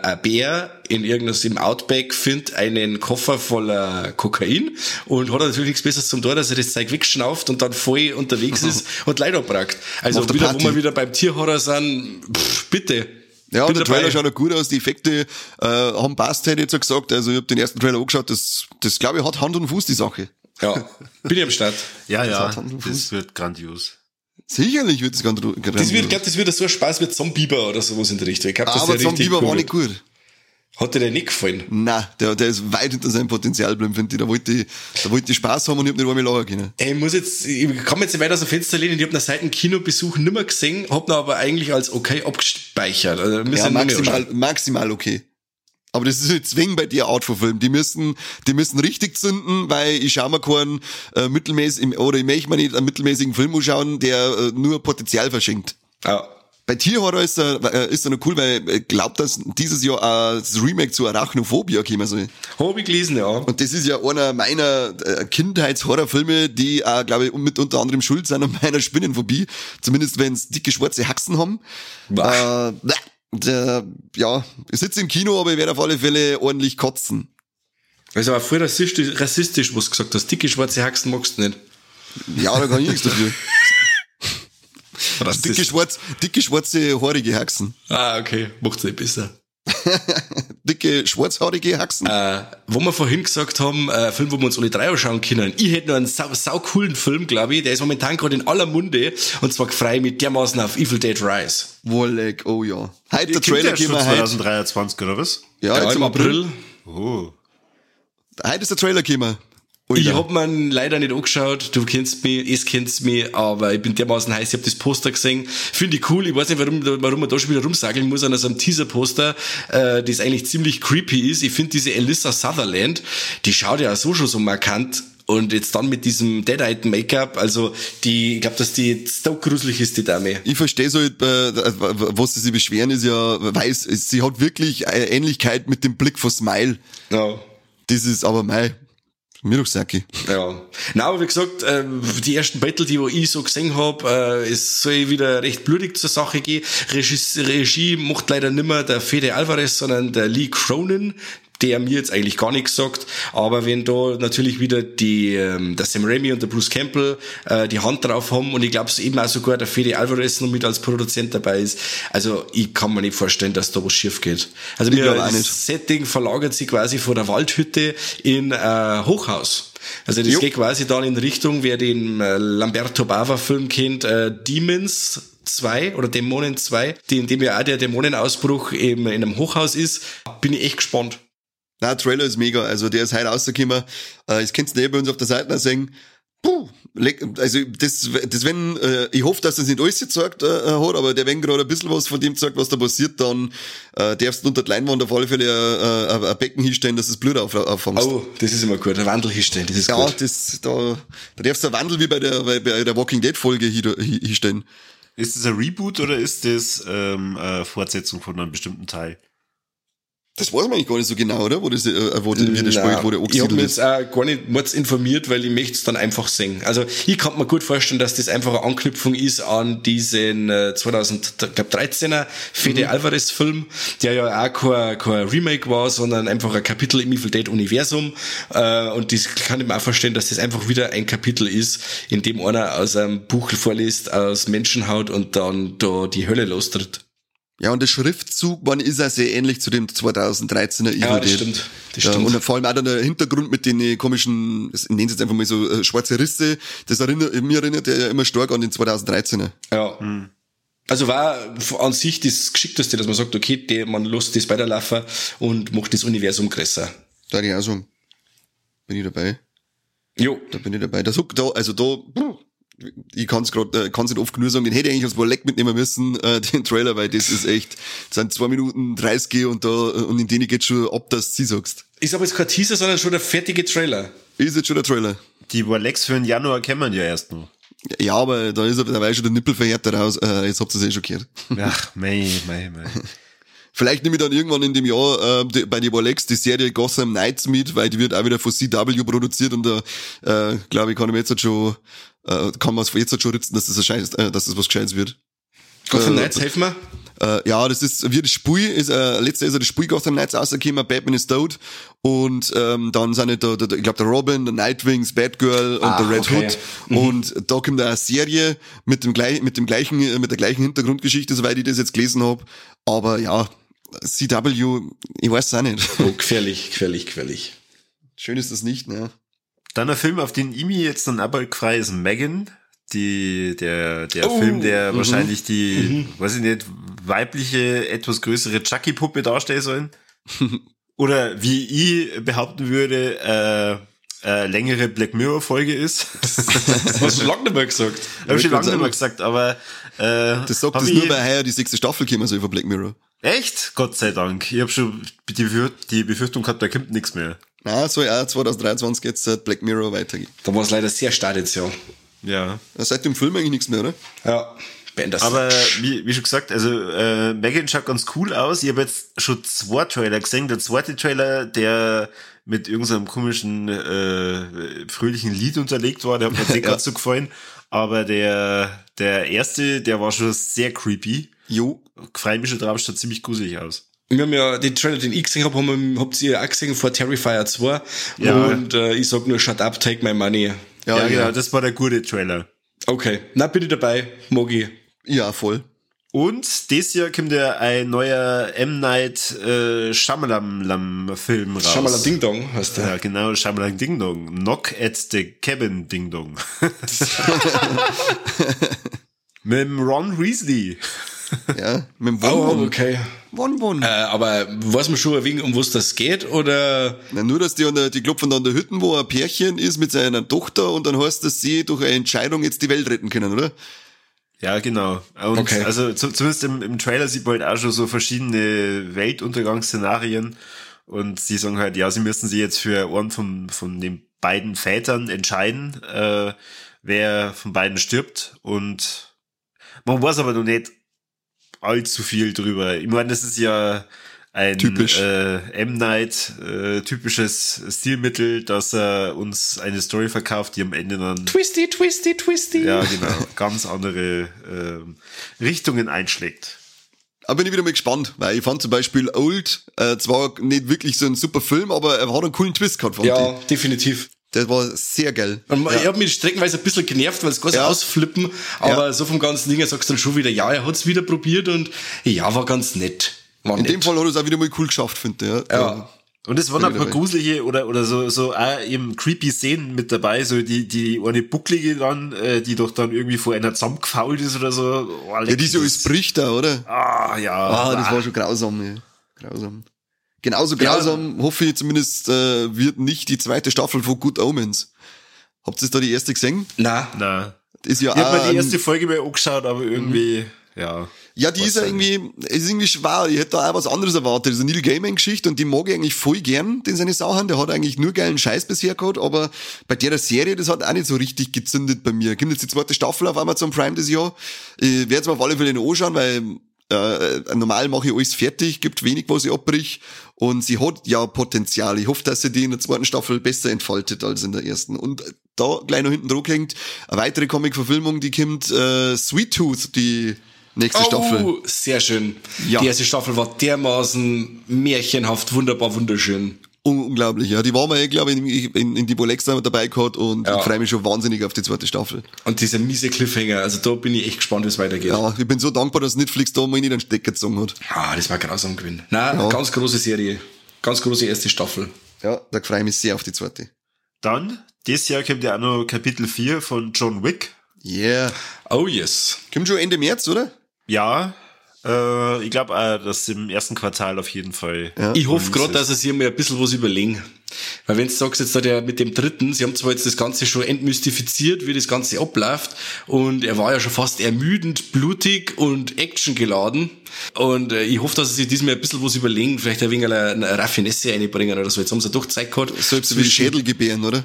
ein Bär in irgendwas im Outback findet einen Koffer voller Kokain und hat natürlich nichts Besseres zum Tor, dass er das Zeug wegschnauft und dann voll unterwegs *laughs* ist und Leute abbrackt. Also wieder, wo wir wieder beim Tierhorror sind, pff, bitte. Ja, der dabei. Trailer schaut auch gut aus, die Effekte äh, haben passt, hätte ich jetzt so gesagt. Also ich habe den ersten Trailer angeschaut, das, das glaube ich hat Hand und Fuß, die Sache. Ja, bin ich am Start. *laughs* Ja, ja, und Fuß. das wird grandios. Sicherlich wird es ganz Das wird, ich glaube, das wird so ein Spaß wie Zombieber oder sowas in der Richtung. Ich glaub, das Aber wär Tom richtig Bieber cool. war nicht gut. Hat dir der nicht gefallen? Nein, der, der ist weit hinter seinem Potenzial geblieben, finde ich. Da wollte ich, da wollte ich Spaß haben und ich hab nicht einmal lachen können. Ey, Ich muss jetzt, ich kann mir jetzt nicht weiter aus dem Fenster lehnen. Ich habe seit dem Kinobesuch nimmer gesehen, hab ihn aber eigentlich als okay abgespeichert. Also, Ja, maximal, maximal okay. Aber das ist nicht zwingend bei der Art von Film. Die müssen, die müssen richtig zünden, weil ich schau mir keinen äh, mittelmäßig, oder ich möchte mir nicht einen mittelmäßigen Film anschauen, der äh, nur Potenzial verschenkt. Ja. Bei Tierhorror ist er, äh, ist er noch cool, weil ich glaube, dass dieses Jahr auch das Remake zu Arachnophobia kommen soll. Hab ich gelesen, ja. Und das ist ja einer meiner äh, Kindheitshorrorfilme, die auch, glaube ich, mit unter anderem schuld sind an meiner Spinnenphobie. Zumindest wenn es dicke schwarze Haxen haben. Bah. Äh, der, ja, ich sitze im Kino, aber ich werde auf alle Fälle ordentlich kotzen. Also war voll rassistisch, rassistisch, was du gesagt hast. Dicke schwarze Haxen magst du nicht. Ja, da kann ich nichts dafür. *laughs* Das Dicke, schwarz, dicke schwarze, haarige Haxen. Ah, okay. Macht's nicht besser. *laughs* Dicke, schwarzhaarige Haxen. Äh, wo wir vorhin gesagt haben, äh, Film, wo wir uns alle drei anschauen können. Ich hätte noch einen sau, sau coolen Film, glaube ich, der ist momentan gerade in aller Munde. Und zwar frei mit dermaßen auf Evil Dead Rise. Wolleck, oh ja. Heute der Trailer gekommen, heute. 2023 oder was? Ja, jetzt im April. Oh. Heute ist der Trailer gekommen. Ich Alter. hab mir leider nicht angeschaut, du kennst mich, es kennst mich, aber ich bin dermaßen heiß, ich hab das Poster gesehen, finde ich cool, ich weiß nicht, warum, warum man da schon wieder rumsageln muss an so einem Teaser-Poster, äh, das eigentlich ziemlich creepy ist. Ich finde diese Alyssa Sutherland, die schaut ja so schon so markant und jetzt dann mit diesem Deadite-Make-up, also die, ich glaube, dass die so gruselig ist, die Dame. Ich verstehe so, äh, was sie sich beschweren, ist ja, weiß, sie hat wirklich eine Ähnlichkeit mit dem Blick von Smile. Ja. Das ist aber mei, mir doch Saki. Ja. Na, aber wie gesagt, äh, die ersten Battle, die wo ich so gesehen hab, äh, es soll wieder recht blutig zur Sache gehen. Regie, Regie macht leider nimmer der Fede Alvarez, sondern der Lee Cronin, der mir jetzt eigentlich gar nichts sagt. Aber wenn da natürlich wieder die, ähm, der Sam Raimi und der Bruce Campbell äh, die Hand drauf haben und ich glaube eben auch sogar der Fede Alvarez noch mit als Produzent dabei ist, also ich kann mir nicht vorstellen, dass da was schief geht. Also mir das. Setting verlagert sich quasi von der Waldhütte in äh, Hochhaus. Also das Jo. geht quasi dann in Richtung, wer den äh, Lamberto Bava Film kennt, äh, Demons 2 oder Dämonen 2, die, in dem ja auch der Dämonenausbruch eben in einem Hochhaus ist, bin ich echt gespannt. Na, Trailer ist mega. Also der ist heute rausgekommen. Äh, das könnt ihr eh bei uns auf der Seite noch sehen. Puh, leck- also das, das wenn, äh, ich hoffe, dass das nicht alles gezeigt äh, hat, aber der wenn gerade ein bisschen was von dem zeigt, was da passiert, dann äh, darfst du unter die Leinwand auf alle Fälle äh, ein, Becken hinstellen, dass das Blut auf, auffangst. Oh, das ist immer gut. Ein Wandel hinstellen, das ist ja, gut. das, da, da darfst du einen Wandel wie bei der, bei, bei der Walking Dead Folge hier, hier, hinstellen. Ist das ein Reboot oder ist das ähm, eine Fortsetzung von einem bestimmten Teil? Das weiß man eigentlich gar nicht so genau, oder? Wo das, äh, wo das, wie das spielt, wo der ich habe mich jetzt auch gar nicht mords informiert, weil ich möchte es dann einfach sehen. Also ich kann mir gut vorstellen, dass das einfach eine Anknüpfung ist an diesen äh, 2013er Fede Mhm. Alvarez Film, der ja auch kein, kein Remake war, sondern einfach ein Kapitel im Evil Dead Universum. Äh, und das kann ich mir auch vorstellen, dass das einfach wieder ein Kapitel ist, in dem einer aus einem Buch vorliest, aus Menschenhaut und dann da die Hölle lostritt. Ja, und der Schriftzug, man ist auch sehr ähnlich zu dem 2013er Evil Ja, das Dead. stimmt. Das Ja, stimmt. und vor allem auch dann der Hintergrund mit den äh, komischen, das nennen sie jetzt einfach mal so äh, schwarze Risse, das erinnert, mir erinnert der ja immer stark an den 2013er. Ja. Also war an sich das Geschickteste, dass man sagt, okay, der, man lässt das weiterlaufen und macht das Universum größer. Da ich auch sagen. Bin ich dabei. Jo. Da bin ich dabei. Das Hook da, also da, puh, ich kann es gerade, äh, kann's nicht oft genug sagen, den hätte ich eigentlich als Leck mitnehmen müssen, äh, *laughs* den Trailer, weil das ist echt, das sind zwei Minuten 30 und da, und in denen geht schon ab, dass du sie sagst. Ist aber jetzt kein Teaser, sondern schon der fertige Trailer. Ist jetzt schon der Trailer. Die Warlex für den Januar kennen wir ja erst noch. Ja, aber da ist, da war schon der Nippelverhärter raus, äh, jetzt habt ihr es eh schon gehört. Ach, mei, mei, mei. *laughs* Vielleicht nehme ich dann irgendwann in dem Jahr äh, die, bei die Rolex die Serie Gotham Knights mit, weil die wird auch wieder von CW produziert und da äh, glaube ich, kann ich jetzt halt schon, äh, kann man es jetzt halt schon ritzen, dass das, Scheiß, äh, dass das was Gescheites wird. Gotham Äh, Knights, helf mir. Äh, ja, das ist wie das Spiel, ist, äh, letztes Jahr ist das Spiel Gotham Knights rausgekommen, Batman is tot und ähm, dann sind nicht der, der, ich glaube der Robin, der Nightwings, Batgirl und Ah, der Red okay. Hood und da kommt eine Serie mit dem gleichen, mit dem gleichen, mit der gleichen Hintergrundgeschichte, soweit ich das jetzt gelesen habe. Aber ja, CW, ich weiß es auch nicht. Oh, gefährlich, gefährlich, gefährlich. Schön ist das nicht, ne? Dann ein Film, auf den ich mich jetzt dann aber frei ist Megan. Die, der, der Oh, Film, der wahrscheinlich die, weiß ich nicht, weibliche, etwas größere Chucky-Puppe darstellen sollen. *laughs* Oder wie ich behaupten würde, äh, äh, längere Black Mirror-Folge ist. *laughs* Das hast du schon lange nicht mehr gesagt. Habe ich schon lange nicht mehr gesagt, aber äh, Das sagt hab das nur, weil heuer die sechste Staffel gekommen soll von Black Mirror. Echt? Gott sei Dank. Ich habe schon die, Befür- die Befürchtung gehabt, da kommt nichts mehr. Na, soll auch 2023 jetzt äh, Black Mirror weitergehen. Da war es leider sehr stark jetzt, ja. Ja. Ja, Seit dem Film eigentlich nichts mehr, oder? Ja. Benders. Aber wie, wie schon gesagt, also äh, Megan schaut ganz cool aus. Ich habe jetzt schon zwei Trailer gesehen. Der zweite Trailer, der mit irgendeinem komischen äh, fröhlichen Lied unterlegt war, der hat mir nicht *laughs* Ja. ganz so gefallen. Aber der der erste, der war schon sehr creepy. Jo. Freue mich schon drauf, schaut ziemlich gruselig aus. Wir haben ja den Trailer, den ich gesehen habe, haben wir, habt ihr ja auch gesehen vor Terrifier 2. Ja. Und äh, ich sag nur, shut up, take my money. Ja, Ja, genau, ja. das war der gute Trailer. Okay. Na, bitte dabei, Mogi. Ja, voll. Und dieses Jahr kommt ja ein neuer M. Night äh, Shyamalan Film raus. Shyamalan Ding Dong heißt der. Ja, genau, Shyamalan Ding Dong. Knock at the Cabin Ding Dong. *laughs* *laughs* Mit Ron Weasley. *laughs* Ja, mit dem Oh, Won-Won. okay. Won-Won. Äh, aber weiß man schon wegen, um was das geht, oder? Na, nur, dass die, an der, die klopfen an der Hütten, wo ein Pärchen ist mit seiner Tochter und dann heißt, dass sie durch eine Entscheidung jetzt die Welt retten können, oder? Ja, genau. Und Okay. also zu, zumindest im, im Trailer sieht man halt auch schon so verschiedene Weltuntergangsszenarien. Und sie sagen halt, ja, sie müssen sich jetzt für einen von, von den beiden Vätern entscheiden, äh, wer von beiden stirbt. Und man weiß aber noch nicht allzu viel drüber. Ich meine, das ist ja ein Typisch. Äh, M. Night äh, typisches Stilmittel, dass er uns eine Story verkauft, die am Ende dann Twisty, twisty, twisty. ja, genau. Ganz andere ähm, Richtungen einschlägt. Aber bin ich wieder mal gespannt, weil ich fand zum Beispiel Old äh, zwar nicht wirklich so ein super Film, aber er hat einen coolen Twist gehabt, fand Ja, definitiv. Das war sehr geil. Und Ich hab mich streckenweise ein bisschen genervt, weil es ganz Ja. ausflippen, aber so vom ganzen Ding her sagst du dann schon wieder, ja, er hat's wieder probiert und ja, war ganz nett. War In nett. dem Fall hat er es auch wieder mal cool geschafft, finde ich. Ja. ja. Und es waren ein paar gruselige oder, oder so, so auch eben creepy Szenen mit dabei, so die, die eine Bucklige dann, äh, die doch dann irgendwie vor einer zusammengefault ist oder so. Oh, Ja, die so alles bricht da, oder? Ah, ja. Ah, das war schon grausam, ja. Grausam. Genauso grausam, hoffe ich zumindest, äh, wird nicht die zweite Staffel von Good Omens. Habt ihr da die erste gesehen? Na, Na. Das ist ja Ich hab mir die erste Folge mal angeschaut, aber irgendwie, ja. Ja, die ist ja irgendwie, es ist irgendwie schwer. Ich hätte da auch was anderes erwartet. Das ist eine Neil Gaiman-Geschichte und die mag ich eigentlich voll gern, den seine Sachen. Der hat eigentlich nur geilen Scheiß bisher gehabt, aber bei der Serie, das hat auch nicht so richtig gezündet bei mir. Kommt jetzt die zweite Staffel auf Amazon Prime das Jahr. Ich werde es mir auf alle Fälle anschauen, weil äh, normal mache ich alles fertig, gibt wenig, was ich abbrich. Und sie hat ja Potenzial. Ich hoffe, dass sie die in der zweiten Staffel besser entfaltet als in der ersten. Und da gleich noch hinten dran hängt, eine weitere Comic-Verfilmung, die kommt, äh, Sweet Tooth, die nächste Staffel. Oh, sehr schön. Ja. Die erste Staffel war dermaßen märchenhaft, wunderbar, wunderschön. Un- Unglaublich, ja. Die waren wir, glaube ich, in, in, in die Bolex dabei gehabt und Ja. ich freue mich schon wahnsinnig auf die zweite Staffel. Und dieser miese Cliffhanger, also da bin ich echt gespannt, wie es weitergeht. Ja, ich bin so dankbar, dass Netflix da mal nicht einen Stecker gezogen hat. Ah, das war grausam gewesen. Nein, Ja. ganz große Serie. Ganz große erste Staffel. Ja, da freue ich mich sehr auf die zweite. Dann, dieses Jahr kommt ja auch noch Kapitel 4 von John Wick. Yeah. Oh yes. Kommt schon Ende März, oder? Ja, äh, ich glaube auch, dass im ersten Quartal auf jeden Fall. Ja. Ich hoffe gerade, es dass sie sich mal ein bisschen was überlegen. Weil wenn du sagst jetzt da der mit dem dritten, sie haben zwar jetzt das Ganze schon entmystifiziert, wie das Ganze abläuft, und er war ja schon fast ermüdend, blutig und actiongeladen. Und äh, ich hoffe, dass sie sich diesmal ein bisschen was überlegen, vielleicht ein wenig eine, eine Raffinesse reinbringen oder so. Jetzt haben sie doch Zeit gehabt. Selbst wie Schädel gebären, oder?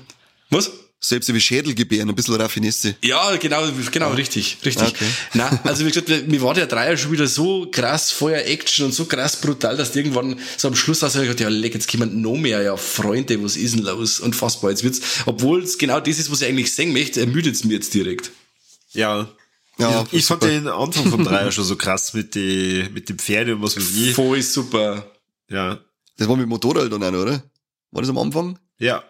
Was? Selbst wie Schädel gebären, ein bisschen Raffinesse. Ja, genau, genau, richtig, richtig. Okay. Na, also wie gesagt, mir war der Dreier schon wieder so krass Feuer Action und so krass brutal, dass die irgendwann so am Schluss aus gesagt, ja, leck, jetzt kommen noch mehr, ja, Freunde, was ist denn los? Unfassbar, jetzt wird's, obwohl es genau das ist, was ich eigentlich sehen möchte, ermüdet es mir jetzt direkt. Ja. Ja, ich fand super. den Anfang vom Dreier schon so krass mit die, mit dem Pferde und was weiß ich. Voll super. Ja. Das war mit Motorrad dann auch, oder? War das am Anfang? Ja.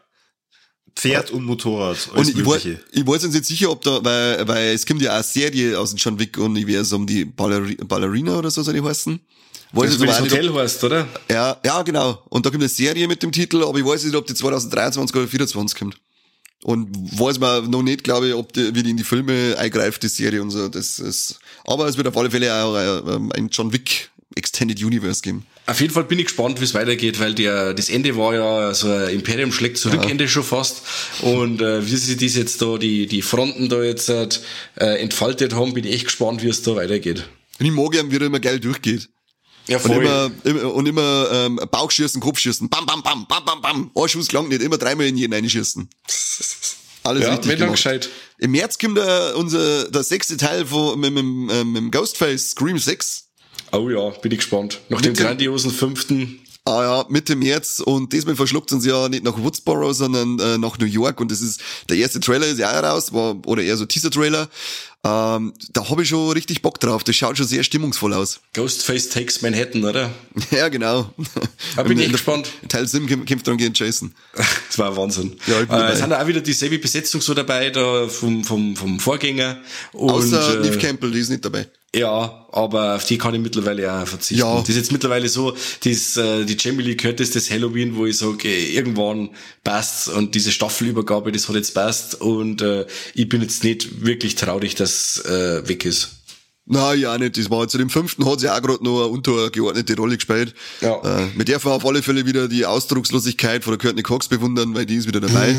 Pferd und Motorrad. Und ich, war, ich weiß jetzt nicht sicher, ob da, weil, weil es kommt ja auch eine Serie aus dem John Wick-Universum, die Balleri Ballerina oder so soll die heißen. Weiß jetzt das nicht, ob- Hotel heißt, oder? Ja, ja, genau. Und da kommt eine Serie mit dem Titel, aber ich weiß nicht, ob die 2023 oder 2024 kommt. Und weiß man noch nicht, glaube ich, ob die, wie die in die Filme eingreift, die Serie und so. Das ist, aber es wird auf alle Fälle auch äh, ein John Wick Extended Universe geben. Auf jeden Fall bin ich gespannt, wie es weitergeht, weil der, das Ende war ja so ein Imperium schlägt zurück Ende schon fast. Und äh, wie sie das jetzt da, die, die Fronten da jetzt äh, entfaltet haben, bin ich echt gespannt, wie es da weitergeht. Und ich mag ja, wie er immer geil durchgeht. Ja, Und immer, immer, und immer ähm, Bauchschießen, Kopfschießen, bam, bam, bam, bam, bam, bam. Ein Schuss gelangt nicht, immer dreimal in jeden einschießen. Alles Ja, richtig gemacht. gescheit. Im März kommt der, unser, der sechste Teil von, mit, mit, mit, mit dem Ghostface, Scream 6. Oh ja, bin ich gespannt. Nach dem Mit dem- grandiosen fünften. Ah ja, Mitte März und diesmal verschluckt uns ja nicht nach Woodsboro, sondern äh, nach New York und das ist, der erste Trailer ist ja auch raus, war, oder eher so Teaser-Trailer Ähm, da habe ich schon richtig Bock drauf. Das schaut schon sehr stimmungsvoll aus. Ghostface takes Manhattan, oder? *laughs* Ja, genau. Da bin ich gespannt. Teil 7 kämpft dann gegen Jason. Das war Wahnsinn. Ja, ich bin äh, es sind auch wieder dieselbe Besetzung so dabei, da vom, vom, vom Vorgänger. Und, Außer äh, Neve Campbell, die ist nicht dabei. Ja, aber auf die kann ich mittlerweile auch verzichten. Ja. Das ist jetzt mittlerweile so, das, äh, die Jamie Lee Curtis, das Halloween, wo ich sage, äh, irgendwann passt's und diese Staffelübergabe, das hat jetzt passt und äh, ich bin jetzt nicht wirklich traurig, dass äh, weg ist. Na ja, nicht. Das war zu dem fünften hat sie auch gerade noch eine untergeordnete Rolle gespielt. Ja. Äh, wir dürfen auf alle Fälle wieder die Ausdruckslosigkeit von der Courtney Cox bewundern, weil die ist wieder dabei.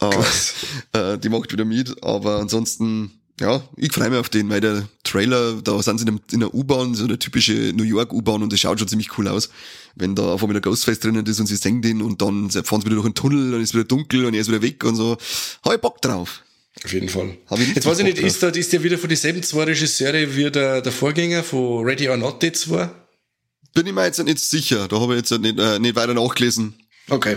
äh, *laughs* äh, die macht wieder mit. Aber ansonsten, ja, ich freue mich auf den, weil der Trailer, da sind sie in, einer U-Bahn, so eine typische New York U-Bahn und das schaut schon ziemlich cool aus. Wenn da auf einmal der Ghostface drinnen ist und sie singen den und dann fahren sie wieder durch einen Tunnel und ist wieder dunkel und er ist wieder weg und so. Hab ich Bock drauf. Auf jeden Fall. Hab ich richtig Jetzt weiß ich nicht, ist, da, ist der wieder von dieselben zwei Regisseure wie der, der Vorgänger von Ready or Not, die zwei? Bin ich mir jetzt nicht sicher. Da habe ich jetzt nicht, äh, nicht weiter nachgelesen. Okay.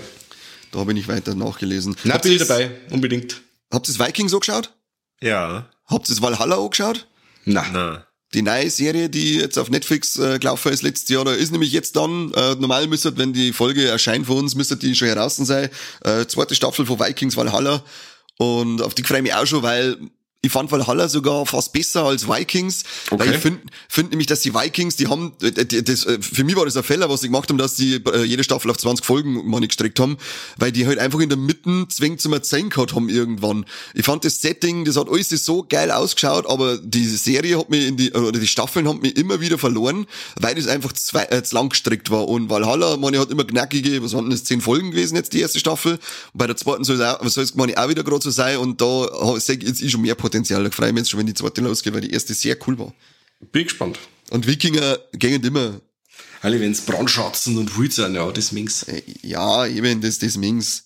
Da habe ich nicht weiter nachgelesen. Na, Habt bin ich dabei, unbedingt. Habt ihr das Vikings angeschaut? Ja. Habt ihr das Valhalla angeschaut? Na. Na. Die neue Serie, die jetzt auf Netflix äh, gelaufen ist letztes Jahr, da ist nämlich jetzt dann, äh, normal müsste, wenn die Folge erscheint für uns, müsste die schon heraus sein, äh, zweite Staffel von Vikings Valhalla. Und auf die freue ich mich auch schon, weil ich fand Valhalla sogar fast besser als Vikings, weil Okay. ich finde find nämlich, dass die Vikings, die haben, äh, das, äh, für mich war das ein Fehler, was sie gemacht haben, dass die äh, jede Staffel auf 20 Folgen mal nicht gestreckt haben, weil die halt einfach in der Mitte zwingend zum Erzählen gehabt haben irgendwann. Ich fand das Setting, das hat alles so geil ausgeschaut, aber die Serie hat mich in die, oder die Staffeln haben mich immer wieder verloren, weil das einfach zwei, äh, zu lang gestreckt war. Und Valhalla, meine, hat immer knackige, was waren das, zehn Folgen gewesen jetzt, die erste Staffel. Bei der zweiten soll es auch, soll es meine, auch wieder gerade so sein und da sehe ich jetzt eh schon mehr Potenzial. Da freue ich mich jetzt schon, wenn die zweite losgeht, weil die erste sehr cool war. Bin gespannt. Und Wikinger gehen immer, Alle, wenn's Brandschatzen und Wild sind, ja, das Mings. äh, ja, eben, das, das Mings.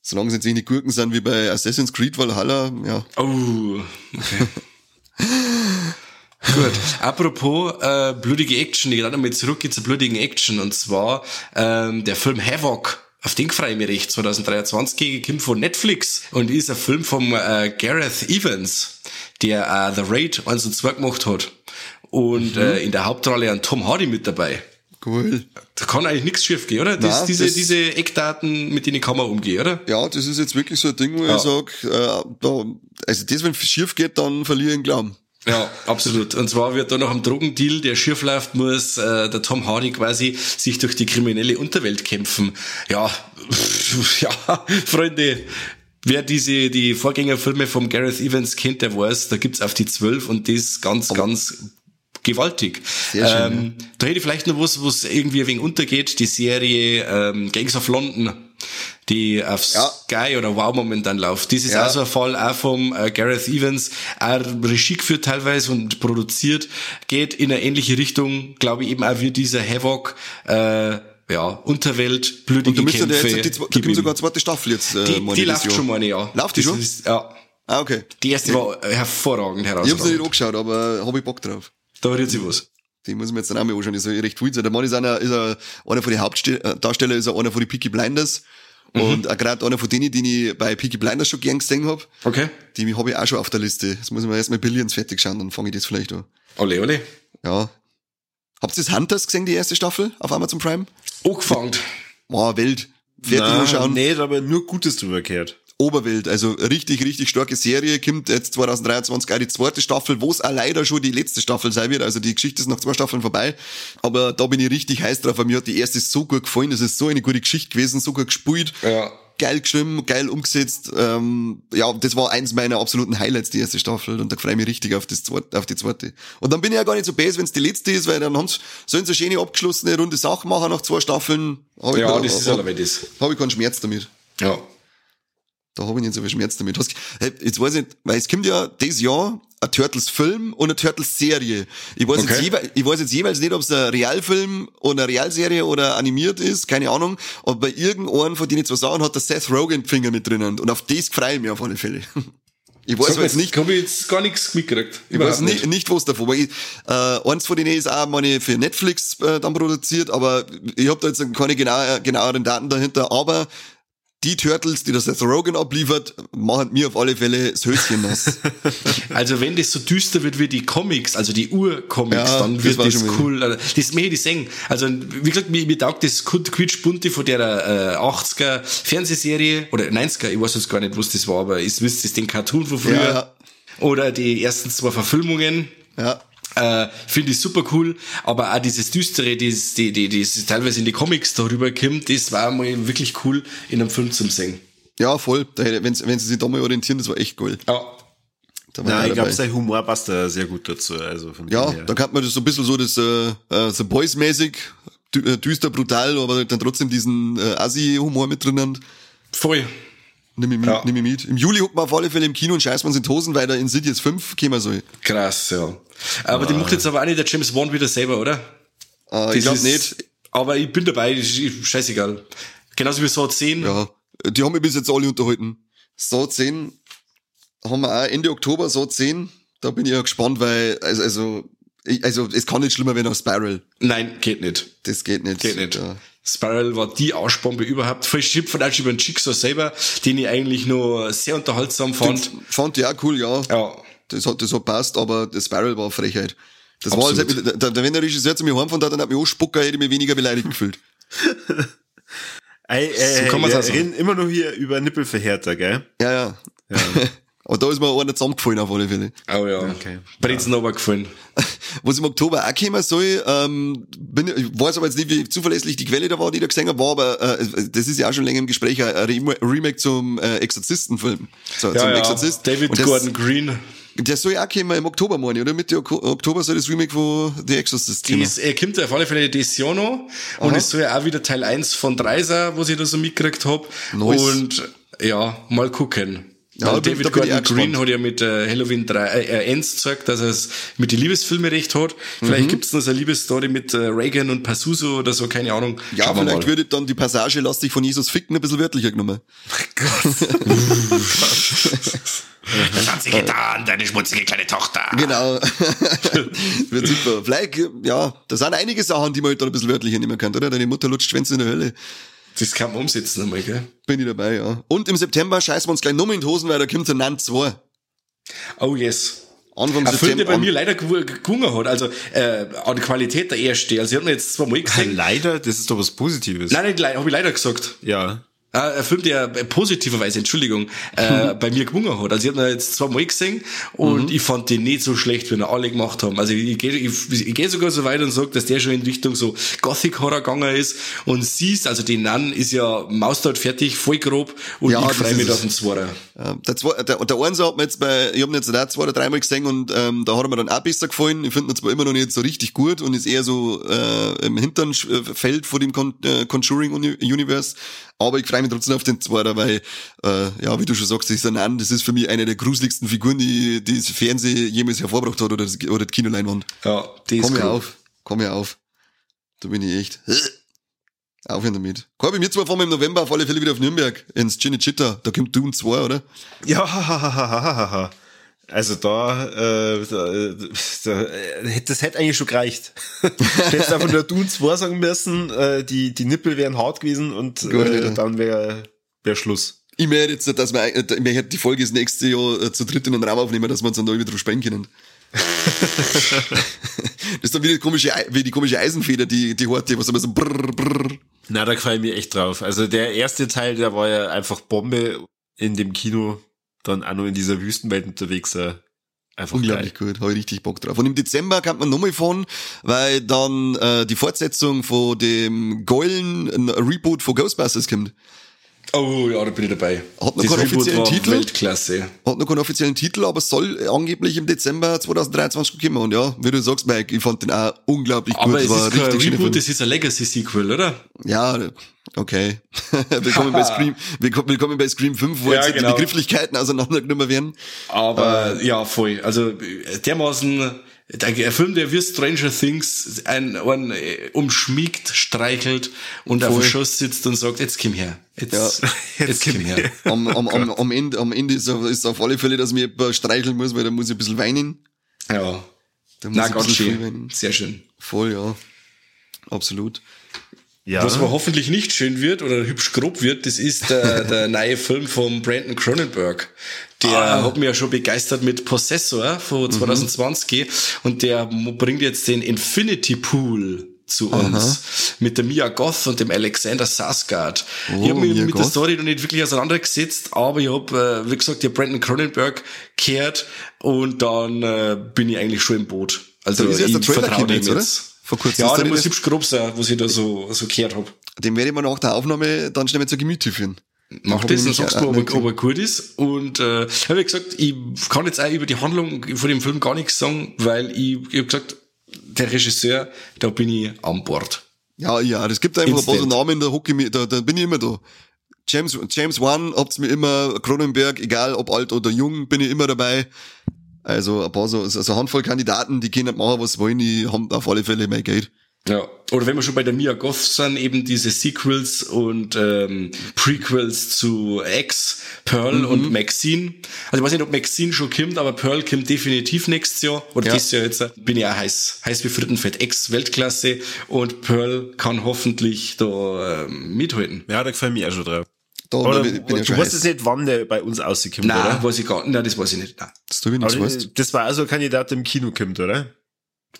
Solange es jetzt nicht Gurken sind wie bei Assassin's Creed Valhalla, ja. Oh, okay. *laughs* Gut. Apropos äh, blutige Action, ich gehe gerade mal zurück zur blutigen Action und zwar ähm, der Film Havoc. Auf den freue ich mich recht. 2023 kommt von Netflix und ist ein Film vom äh, Gareth Evans, der äh, The Raid 1 und 2 gemacht hat. Und äh, in der Hauptrolle ein Tom Hardy mit dabei. Cool. Da kann eigentlich nichts schief gehen, oder? Das, Nein, diese, das- diese Eckdaten, mit denen kann man umgehen, oder? Ja, das ist jetzt wirklich so ein Ding, wo Ja. ich sag, äh, da, also das, wenn schief geht, dann verliere ich den Glauben. Ja, absolut. Und zwar wird da nach einem Drogendeal, der schief läuft, muss äh, der Tom Hardy quasi sich durch die kriminelle Unterwelt kämpfen. Ja, *laughs* ja, Freunde, wer diese die Vorgängerfilme vom Gareth Evans kennt, der weiß, da gibt's auf die zwölf und das ganz, ganz gewaltig. Sehr schön, ähm, Da hätte ich vielleicht noch was, was irgendwie ein wenig untergeht, die Serie ähm, Gangs of London, die auf Ja. Sky oder Wow momentan läuft. Das ist Ja. auch so ein Fall auch vom äh, Gareth Evans, auch Regie geführt teilweise und produziert, geht in eine ähnliche Richtung, glaube ich eben auch wie dieser Havoc, äh, ja, Unterwelt, Und blutige du müsstest ja Kämpfe. jetzt, die, da gib gibt sogar eine zweite Staffel jetzt. Äh, die, meine die das läuft schon mal, ja. Läuft die Das schon? Ist, ja. Ah, okay. Die erste war hervorragend Ich hab's nicht angeschaut, aber hab ich Bock drauf. Da rührt sich was. Die muss ich mir jetzt dann auch mal anschauen, die soll recht viel sein. Der Mann ist einer, ist er, einer von den Hauptdarsteller, ist er einer von den Peaky Blinders. Mhm. Und auch gerade einer von denen, die ich bei Peaky Blinders schon gern gesehen hab. Okay. Die habe ich auch schon auf der Liste. Jetzt muss ich mir erstmal Billions fertig schauen, dann fange ich das vielleicht an. Ole, ole. Ja. Habt ihr das Hunters gesehen, die erste Staffel auf Amazon Prime? Angefangen. Wow, Welt. Fertig Na, anschauen. Nicht, aber nur Gutes drüber gehört. Oberwelt, also richtig, richtig starke Serie, kommt jetzt 2023 auch die zweite Staffel, wo es auch leider schon die letzte Staffel sein wird, also die Geschichte ist nach zwei Staffeln vorbei, aber da bin ich richtig heiß drauf, mir hat die erste so gut gefallen, das ist so eine gute Geschichte gewesen, so gut gespielt, Ja. geil geschrieben, geil umgesetzt, ähm, ja, das war eins meiner absoluten Highlights, die erste Staffel, und da freue ich mich richtig auf, das zweite, auf die zweite. Und dann bin ich ja gar nicht so bäse, wenn es die letzte ist, weil dann haben's, sollen sie eine schöne abgeschlossene runde Sache machen nach zwei Staffeln, hab Ja, ich, das ist allerdings das. hab ich keinen Schmerz damit. Ja. Da habe ich nicht so viel Schmerz damit. Hast, hey, jetzt weiß ich nicht, weil es kommt ja dieses Jahr ein Turtles-Film und eine Turtles-Serie. Ich weiß, Okay. jetzt jeweils, ich weiß jetzt jeweils nicht, ob es ein Realfilm oder eine Realserie oder animiert ist, keine Ahnung. Aber bei irgendeinem von denen zwei Sachen hat der Seth Rogen Finger mit drinnen. Und auf das freue ich mich auf alle Fälle. *laughs* Ich weiß Sag jetzt nicht, habe ich jetzt gar nichts mitgekriegt. ich weiß nicht, nicht was davon. Weil ich, äh, eins von denen ist auch meine für Netflix äh, dann produziert, aber ich habe da jetzt keine genaue, genaueren Daten dahinter. Aber die Turtles, die das Seth Rogen abliefert, machen mir auf alle Fälle das Höschen nass. *laughs* Also wenn das so düster wird wie die Comics, also die Ur-Comics, Ja, dann das wird das wieder- cool. Also, das möchte ich sehen. Also wie gesagt, mir, mir taugt das quietschbunte von der äh, 80er Fernsehserie oder 90er, ich weiß jetzt gar nicht, was das war, aber ist wisst ihr den Cartoon von früher Ja, ja. oder die ersten zwei Verfilmungen. ja. Äh, Finde ich super cool, aber auch dieses Düstere, das, die, die, das teilweise in die Comics darüber kommt, das war mal wirklich cool in einem Film zum Singen. Ja, voll. Wenn, wenn sie sich da mal orientieren, das war echt cool. Ja. Da er ich glaube, sein Humor passt da sehr gut dazu. Also von Ja, da kann man das so ein bisschen so das äh, äh, so Boys-mäßig, äh, düster, brutal, aber dann trotzdem diesen äh, Assi-Humor mit drin haben. Voll. Nimm ich mit, Ja. nimm ich mit. Im Juli hucken wir auf alle Fälle im Kino und uns in die Hosen, weil der Insidious 5 käme soll. Krass, ja. Aber die macht jetzt aber auch nicht der James Wan wieder selber, oder? Äh, ich glaube ist- nicht. Aber ich bin dabei, ist- scheißegal. Genauso wie so 10. Ja, die haben mich bis jetzt alle unterhalten. So 10 haben wir auch Ende Oktober, so 10. Da bin ich ja gespannt, weil, also, also, ich, also es kann nicht schlimmer werden als Spiral. Nein, geht nicht. Das geht nicht. Geht nicht. Ja. Spiral war die Arschbombe überhaupt. Voll Chip von auch über den Jigsaw selber, den ich eigentlich nur sehr unterhaltsam fand. Fand ich auch cool, ja. Ja. Das hat, das hat passt, aber das Spiral war Frechheit. Das Absolut. war, als hätte, der, der, wenn der Regisseur zu mir heimgefahren hat, dann hat mich auch Spucker, hätte ich mich weniger beleidigt gefühlt. *laughs* Ey, äh, So kann wir auch sagen. reden immer nur hier über Nippelverhärter, gell? Ja, ja. *laughs* aber da ist mir einer zusammengefallen auf alle Fälle. Oh ja. Okay. Brezen aber gefallen. *laughs* Was im Oktober auch kommen soll, ähm, bin, ich weiß aber jetzt nicht, wie zuverlässig die Quelle da war, die da gesehen habe, war aber, äh, das ist ja auch schon länger im Gespräch, ein Rem- Remake zum äh, Exorzistenfilm. So, zum Exorzist. David Und das, Gordon Green. Der soll ja auch kommen im Oktober, meine ich, oder? Mitte Ok- Oktober soll das Remake von The Exorcist kommen. Das, er kommt auf alle Fälle das Jahr noch. Und es soll ja auch wieder Teil 1 von 3 sein, was ich da so mitgekriegt hab. Nice. Und ja, mal gucken. Ja, Weil da bin- David da Gordon Green gespannt. hat ja mit äh, Halloween 3, äh, äh, Ends gezeigt, dass er es mit den Liebesfilmen recht hat. Vielleicht gibt's noch so eine Liebesstory mit äh, Reagan und Pazuzu oder so, keine Ahnung. Ja, Schauen vielleicht würde dann die Passage Lass dich von Jesus ficken ein bisschen wörtlicher genommen. Das hat sie getan, deine schmutzige kleine Tochter. Genau. *laughs* Wird super. Vielleicht, ja, da sind einige Sachen, die man halt dann ein bisschen wörtlicher nehmen kann, oder? Deine Mutter lutscht Schwänze in der Hölle. Das kann man umsetzen einmal, gell? Bin ich dabei, ja. Und im September scheißen wir uns gleich nochmal in die Hosen, weil da kommt der Nant 2. Oh yes. Anfang Ein Film, der bei mir leider gew- gewungen hat, also äh, an Qualität der erste. Also ich habe mir jetzt zweimal gesehen. Leider, das ist doch was Positives. Nein, nicht habe ich leider gesagt. Ja. Äh, ein Film, der äh, positiverweise, Entschuldigung, äh, *laughs* bei mir gewungen hat. Also ich habe ihn jetzt zweimal gesehen und ich fand den nicht so schlecht, wie ihn alle gemacht haben. Also ich, ich gehe ich, ich geh sogar so weit und sage, dass der schon in Richtung so Gothic-Horror gegangen ist und siehst, also den Nan ist ja maustert fertig, voll grob und Ja, ich freue mich auf den Zweiter. Ja, der, zwei, der, der Einser hat mir jetzt bei, ich habe ihn jetzt auch zwei oder dreimal gesehen und ähm, da hat er mir dann auch besser gefallen. Ich finde ihn zwar immer noch nicht so richtig gut und ist eher so äh, im hinteren Sch- äh, Feld vor dem Con äh, Conjuring Uni Universe, aber ich freue mich trotzdem auf den Zweiter, weil, äh, ja, wie du schon sagst, ist Nan, das ist für mich eine der gruseligsten Figuren, die, die das Fernsehen jemals hervorgebracht hat oder, das, oder die Kinoleinwand. Ja, die ist Komm ja grob. auf, komm ja auf. Da bin ich echt. Aufhören damit. Korbi, wir zwei fahren im November auf alle Fälle wieder auf Nürnberg ins Cinecittà. Da kommt Dune 2, oder? Ja, *laughs* also da, äh, da, da äh, das hätte eigentlich schon gereicht. du *laughs* hättest einfach nur Dune 2 sagen müssen, äh, die, die Nippel wären hart gewesen und äh, dann wäre wär Schluss. Ich möchte jetzt, dass wir, äh, ich möchte die Folge das nächste Jahr äh, zu dritt in den Raum aufnehmen, dass wir uns dann da wieder drüber sprechen können. *laughs* das ist dann wieder die komische, wie die komische Eisenfeder, die, die Horte, was immer so brrr, brrr. Na, da gefällt mir echt drauf. Also der erste Teil, der war ja einfach Bombe in dem Kino, dann auch noch in dieser Wüstenwelt unterwegs. Äh, einfach Unglaublich geil. gut, habe ich richtig Bock drauf. Und im Dezember kann man nochmal fahren, weil dann äh, die Fortsetzung von dem äh, Reboot von Ghostbusters kommt. Oh ja, da bin ich dabei. Hat noch Das keinen offiziellen Titel? Weltklasse. Hat noch keinen offiziellen Titel, aber soll angeblich im Dezember 2023 kommen. Und ja, wie du sagst, Mike, ich fand den auch unglaublich Aber gut. es war ist kein Reboot, das ist ein Legacy-Sequel, oder? Ja, okay. *laughs* willkommen, bei Scream, willkommen, bei Scream 5, wo Ja, jetzt genau. die Begrifflichkeiten auseinandergenommen werden. Aber ja, voll. Also äh, dermaßen der Film, der wie Stranger Things einen, einen äh, umschmiegt, streichelt und auf Voll. dem Schoss sitzt und sagt, jetzt komm her. Jetzt, Ja. *laughs* jetzt, komm her. Am, am, am, am Ende, am Ende ist, ist auf alle Fälle, dass mir streicheln muss, weil da muss ich ein bisschen weinen. Ja. Da muss Na, ich ein ganz schön. weinen. Sehr schön. Voll, ja. Absolut. Ja. Was aber hoffentlich nicht schön wird oder hübsch grob wird, das ist der, *laughs* der neue Film von Brandon Cronenberg. Der Ah. hat mich ja schon begeistert mit Possessor von 2020 und der bringt jetzt den Infinity Pool zu uns mit der Mia Goth und dem Alexander Sarsgaard. ich Oh, habe mich Mia mit der Goth. Story noch nicht wirklich auseinandergesetzt, aber ich habe, äh, wie gesagt, der Brandon Cronenberg kehrt und dann äh, bin ich eigentlich schon im Boot. Also Da ist erst der ich Trailer jetzt, oder? jetzt. Vor kurzem ist Ja, der muss hübsch grob sein, was ich da so, so gehört hab. Den werde ich mir nach der Aufnahme dann schnell mal zu Gemüte führen. Mach das nämlich sagst du, ob, er- ob er gut ist. Und äh, habe ich gesagt, ich kann jetzt auch über die Handlung von dem Film gar nichts sagen, weil ich, ich habe gesagt, der Regisseur, da bin ich an Bord. Ja, ja, das gibt einfach ein paar so Instant. Namen, da hocke ich da, da bin ich immer da. James, James Wan, habt's mir immer, Cronenberg, egal ob alt oder jung, bin ich immer dabei. Also ein paar so, so eine Handvoll Kandidaten, die können machen, was wollen, die haben auf alle Fälle mein Geld. Ja. Oder wenn wir schon bei der Mia Goth sind, eben diese Sequels und ähm, Prequels zu X, Pearl und Maxine. Also ich weiß nicht, ob Maxine schon kommt, aber Pearl kommt definitiv nächstes Jahr. Oder Ja. dieses Jahr jetzt. Bin ich auch heiß. Heiß wie Frittenfett. X Weltklasse. Und Pearl kann hoffentlich da ähm, mithalten. Ja, da gefällt mir auch schon drauf. Da Oder, bin ich ja du schon weißt heiß. jetzt nicht, wann der bei uns rauskommt, Nein, oder? weiß ich gar nicht. Nein, das weiß ich nicht. Nein. Das tue ich nicht, weißt das war also ein Kandidat, der im Kino kommt, oder?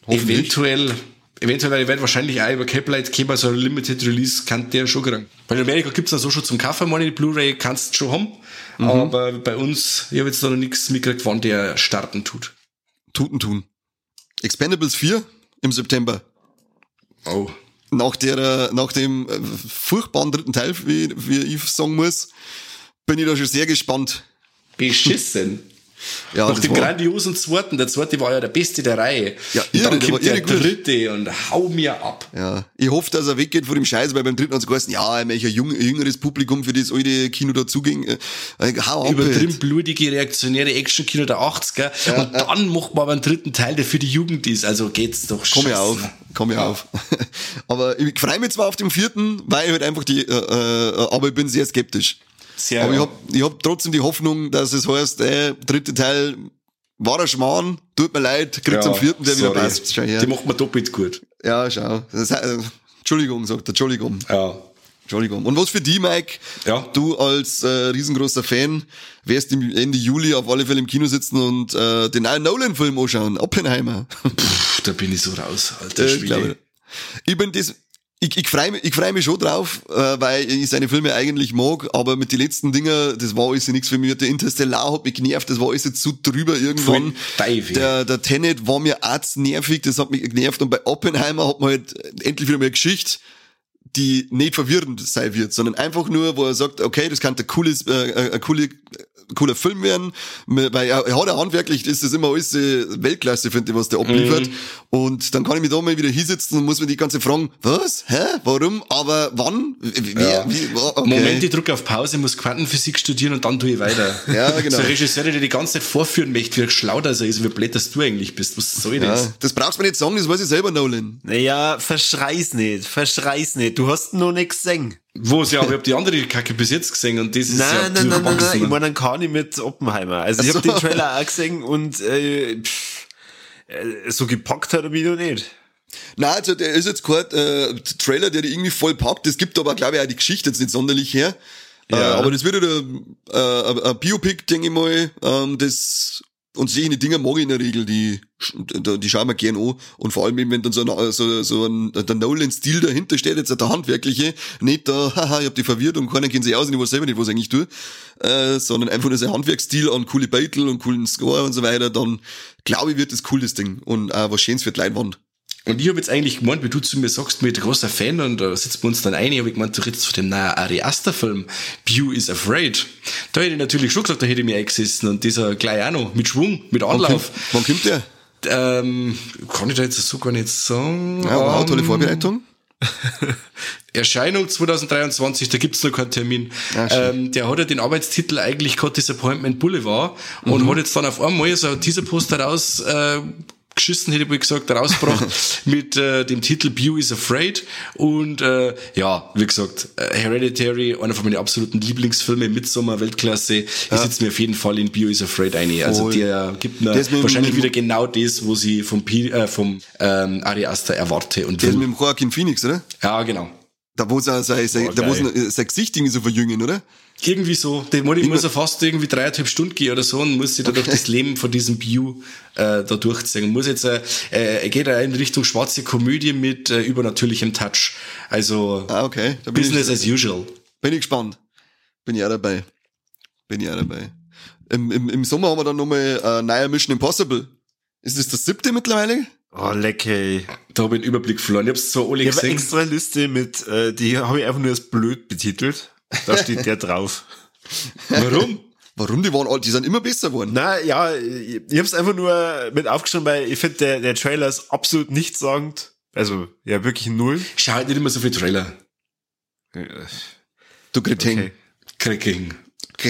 Eventuell, eventuell, ich werde wahrscheinlich auch über Caplight kommen, so ein Limited Release kann der schon kriegen. Weil in Amerika gibt's dann so schon zum Kaufen, meine die Blu-ray kannst du schon haben. Mhm. Aber bei uns, ich habe jetzt noch nichts mitgekriegt, wann der starten tut. Tuten tun. Expendables 4 im September. Oh. Nach der, äh, nach dem äh, furchtbaren dritten Teil, wie, wie ich sagen muss, bin ich da schon sehr gespannt. Beschissen. Ja, Nach dem grandiosen zweiten, der zweite war ja der beste der Reihe. Ja, und irre, dann der kommt der dritte und hau mir ab. Ja, ich hoffe, dass er weggeht von dem Scheiß, weil beim dritten hat es geheißen, ja, ich ein jung, jüngeres Publikum für das alte Kino dazuging. Äh, hau ab, Übertrieben halt. blutige, reaktionäre Action-Kino der 80er. und dann macht man aber einen dritten Teil, der für die Jugend ist. Also geht's doch Komm ich scheiße. auf, komm ich auf. *laughs* aber ich freue mich zwar auf den vierten, weil ich halt einfach die, äh, äh, aber ich bin sehr skeptisch. Sehr aber ich hab, ich hab trotzdem die Hoffnung, dass es heißt, äh, dritte Teil war ein Schmarrn, tut mir leid, kriegt zum vierten, der wieder sorry. passt. Schau her. Die macht man doppelt gut. Ja, schau. Das, äh, Entschuldigung, sagt er, Entschuldigung. Ja. Entschuldigung. Und was für die, Mike? Ja. Du als äh, riesengroßer Fan wirst im Ende Juli auf alle Fälle im Kino sitzen und äh, den neuen Nolan-Film anschauen, Oppenheimer. Puh, da bin ich so raus, alter Äh, Schwede. glaube, ich bin das, ich, ich freue mich, ich freu mich schon drauf, äh, weil ich seine Filme eigentlich mag, aber mit den letzten Dingen, das war alles nichts für mich. Der Interstellar hat mich genervt, das war alles jetzt zu drüber irgendwann. Der, der Tenet war mir arzt nervig, das hat mich genervt und bei Oppenheimer hat man halt endlich wieder mal eine Geschichte, die nicht verwirrend sein wird, sondern einfach nur, wo er sagt, okay, das kann ein cooles, äh, ein coole, cooler Film werden, weil er, er hat ja handwerklich, ist das immer alles äh, Weltklasse, finde ich, was der abliefert. Mhm. Und dann kann ich mich da mal wieder hinsetzen und muss mir die ganze fragen, was, hä, warum, aber wann, wer, Ja. wie, okay. Moment, ich drücke auf Pause, muss Quantenphysik studieren und dann tue ich weiter. *laughs* Ja, genau. So ein Regisseur, der dir die ganze Zeit vorführen möchte, wie schlau das er ist, wie blöd dass du eigentlich bist. Was soll das? ja, das brauchst du mir nicht sagen, das weiß ich selber, Nolan. Naja, verschrei's nicht, verschrei's nicht. Du hast noch nichts gesehen. Wo ja, aber ich habe die andere Kacke bis jetzt gesehen und das ist ja Nein, nein, nein, nein, nein. Ich durchwachsen. meine, dann kann ich mit Oppenheimer. Also ich habe den Trailer auch gesehen und äh, pff, äh, so gepackt hat er mich noch nicht. Nein, also der ist jetzt kein äh, Trailer, der die irgendwie voll packt. Es gibt aber, glaube ich, auch die Geschichte jetzt nicht sonderlich her. Äh, Ja. aber das wird wieder äh, ein- ein Biopic, denke ich mal. Ähm, das und solche Dinge mag ich in der Regel, die, die die schauen wir gern an. Und vor allem, eben, wenn dann so, ein, so, so ein der Nolan-Stil dahinter steht, jetzt der handwerkliche, nicht da, *laughs* haha, ich hab die verwirrt und keiner kennt sich aus und ich weiß selber nicht, was ich eigentlich tue, äh, sondern einfach nur sein Handwerksstil an coole Beitel und coolen Score und so weiter, dann glaube ich, wird das cool, das Ding. Und auch was Schönes für die Leinwand. Und ich habe jetzt eigentlich gemeint, wie du zu mir sagst, mir großer Fan und da sitzen wir uns dann ein, habe ich gemeint, du redest von dem neuen Ari Aster Film, Bew is Afraid. Da hätte ich natürlich schon gesagt, da hätte ich mir eingesessen und dieser gleich auch noch, mit Schwung, mit Wann Anlauf. kommt, wann kommt der? Ähm, kann ich da jetzt so gar nicht sagen. Ja, wow, tolle Ähm, Vorbereitung. *laughs* Erscheinung 2023, da gibt's noch keinen Termin. Ah, ähm, der hat ja den Arbeitstitel eigentlich gehabt, Disappointment Boulevard und hat jetzt dann auf einmal so ein Teaserposter raus äh, geschissen, hätte ich gesagt, rausgebracht *laughs* mit äh, dem Titel Bew is Afraid und äh, ja, wie gesagt, äh, Hereditary, einer von meinen absoluten Lieblingsfilme, Midsommar, Weltklasse, ich sitze mir auf jeden Fall in Bew is Afraid ein. Also der gibt mir ist wahrscheinlich wieder genau das, wo sie vom, P äh, vom ähm, Ari Aster erwarte und Der ist will. mit dem Joaquin Phoenix, oder? Ja, genau. Da wo sein, sein, sein, Boah, da geil. sein, sein Gesicht irgendwie so verjüngen, oder? Irgendwie so. Der Money muss ja fast irgendwie dreieinhalb Stunden gehen oder so und muss sich da durch das Leben von diesem Bio äh, da durchziehen. Muss jetzt, äh, äh, er geht ja in Richtung schwarze Komödie mit äh, übernatürlichem Touch. Also Ah, okay. Da bin Business ich, as usual. bin ich gespannt. Bin ich auch dabei. Bin ich auch dabei. Im, im, im Sommer haben wir dann nochmal äh, neuer Mission Impossible. Ist das das siebte mittlerweile? Oh, leck, ey. Da habe ich den Überblick verloren. Ich hab's zwar alle Ich habe eine gesehen. extra Liste mit, äh, die habe ich einfach nur als blöd betitelt. Da steht der drauf. Warum? Warum? Die waren all, die sind immer besser geworden. Na ja, ich, ich habe es einfach nur mit aufgeschrieben, weil ich finde, der, der Trailer ist absolut nichtssagend. Also, ja, wirklich null. Schau halt nicht immer so viel Trailer. Du Kretin. Okay. Cracking.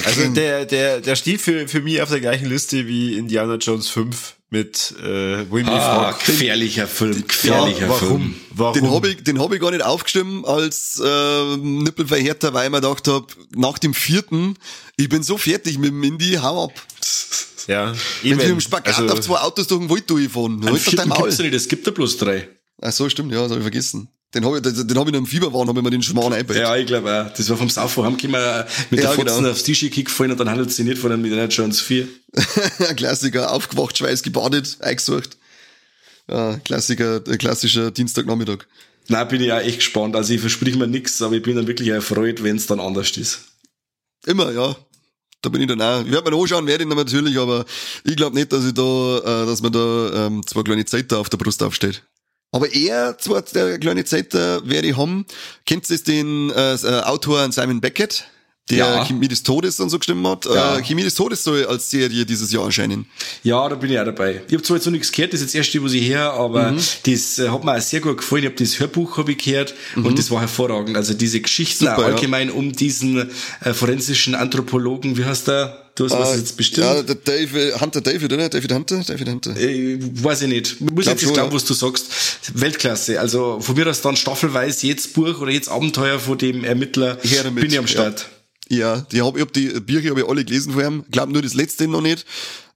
Also der, der, der steht für, für mich auf der gleichen Liste wie Indiana Jones 5 mit, äh, mich Ah, frage, gefährlicher Film, gefährlicher warum? Film. Warum? Den habe ich, den hab ich gar nicht aufgestimmt als äh, Nippelverhärter, weil ich mir gedacht hab, nach dem vierten, ich bin so fertig mit dem Indie, hau ab. ja, Wenn mit dem Spagat Also, auf zwei Autos durch den Wald durchfahren, halt doch dein Maul. gibt's ja nicht, es gibt ja bloß drei. Ach so, stimmt, ja, das habe ich vergessen. Den habe ich, den, hab ich noch im Fieberwahn, habe ich mir den Schmarrn eingebaut. Ja, ich glaube auch. Das war vom Saufen heimgekommen, äh, mit Ja, der Fotzen genau. aufs Tisch gefallen und dann halluziniert von einem Indiana Jones 4. Klassiker, aufgewacht, Schweiß gebadet, eingesucht. Ja, Klassiker, äh, klassischer Dienstagnachmittag. Nein, bin ich auch echt gespannt. Also ich versprich mir nichts, aber ich bin dann wirklich erfreut, wenn es dann anders ist. Immer, ja. Da bin ich dann auch. Ich werde mir anschauen, werde ich dann natürlich, aber ich glaube nicht, dass ich da, äh, dass man da ähm, zwei kleine Zeiter auf der Brust aufsteht. Aber er, zwar der kleine Zeiter, werde ich haben. Kennt ihr den äh, äh, Autor Simon Beckett, der Ja. Chemie des Todes und so gestimmt hat? Ja. Äh, Chemie des Todes soll als Serie dieses Jahr erscheinen. Ja, da bin ich auch dabei. Ich habe zwar jetzt noch nichts gehört, das ist jetzt das erste, was ich her, aber Mhm. das äh, hat mir auch sehr gut gefallen. Ich habe das Hörbuch hab ich gehört und das war hervorragend. Also diese Geschichten Mhm. Super, auch ja. allgemein um diesen äh, forensischen Anthropologen, wie heißt der? Du hast was Äh, jetzt bestimmt. Ja, der David, Hunter David, oder? David Hunter? David Hunter. Äh, weiß ich nicht. Ich muss Glaub jetzt schon, glauben, ja. was du sagst. Weltklasse. Also von mir aus dann staffelweise jetzt Buch oder jetzt Abenteuer von dem Ermittler. Her damit, bin ich am Start. Ja, die hab, ich hab die Bücher habe ich alle gelesen ihm. Glaub nur das letzte noch nicht.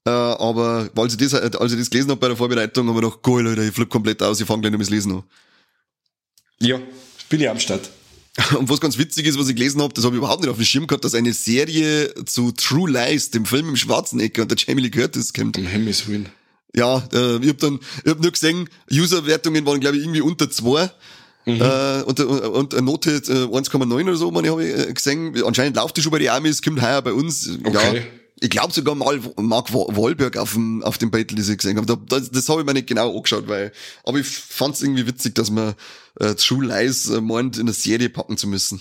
Äh, aber als ich das, als ich das gelesen hab bei der Vorbereitung, habe ich gedacht, geil, Alter, ich flipp komplett aus, ich fange gleich noch mit Lesen an. Ja, bin ich am Start. *laughs* Und was ganz witzig ist, was ich gelesen habe, das habe ich überhaupt nicht auf dem Schirm gehabt, dass eine Serie zu True Lies, dem Film im Schwarzenegger und der Jamie Lee Curtis kommt. Um Himmels Willen. Ja, äh, ich hab dann, ich hab nur gesehen, User-Wertungen waren, glaube ich, irgendwie unter zwei. Äh, und, und eine Note äh, 1,9 oder so, meine, habe ich äh, gesehen. Anscheinend läuft die schon bei den Amis, kommt heuer bei uns. Ja, Okay. Ich glaube sogar mal Mark Wa- Wahlberg auf dem, auf dem Battle, das ich gesehen habe. Da- Das, das habe ich mir nicht genau angeschaut, weil, aber ich fand's irgendwie witzig, dass man äh, True Lies äh, meint, in eine Serie packen zu müssen.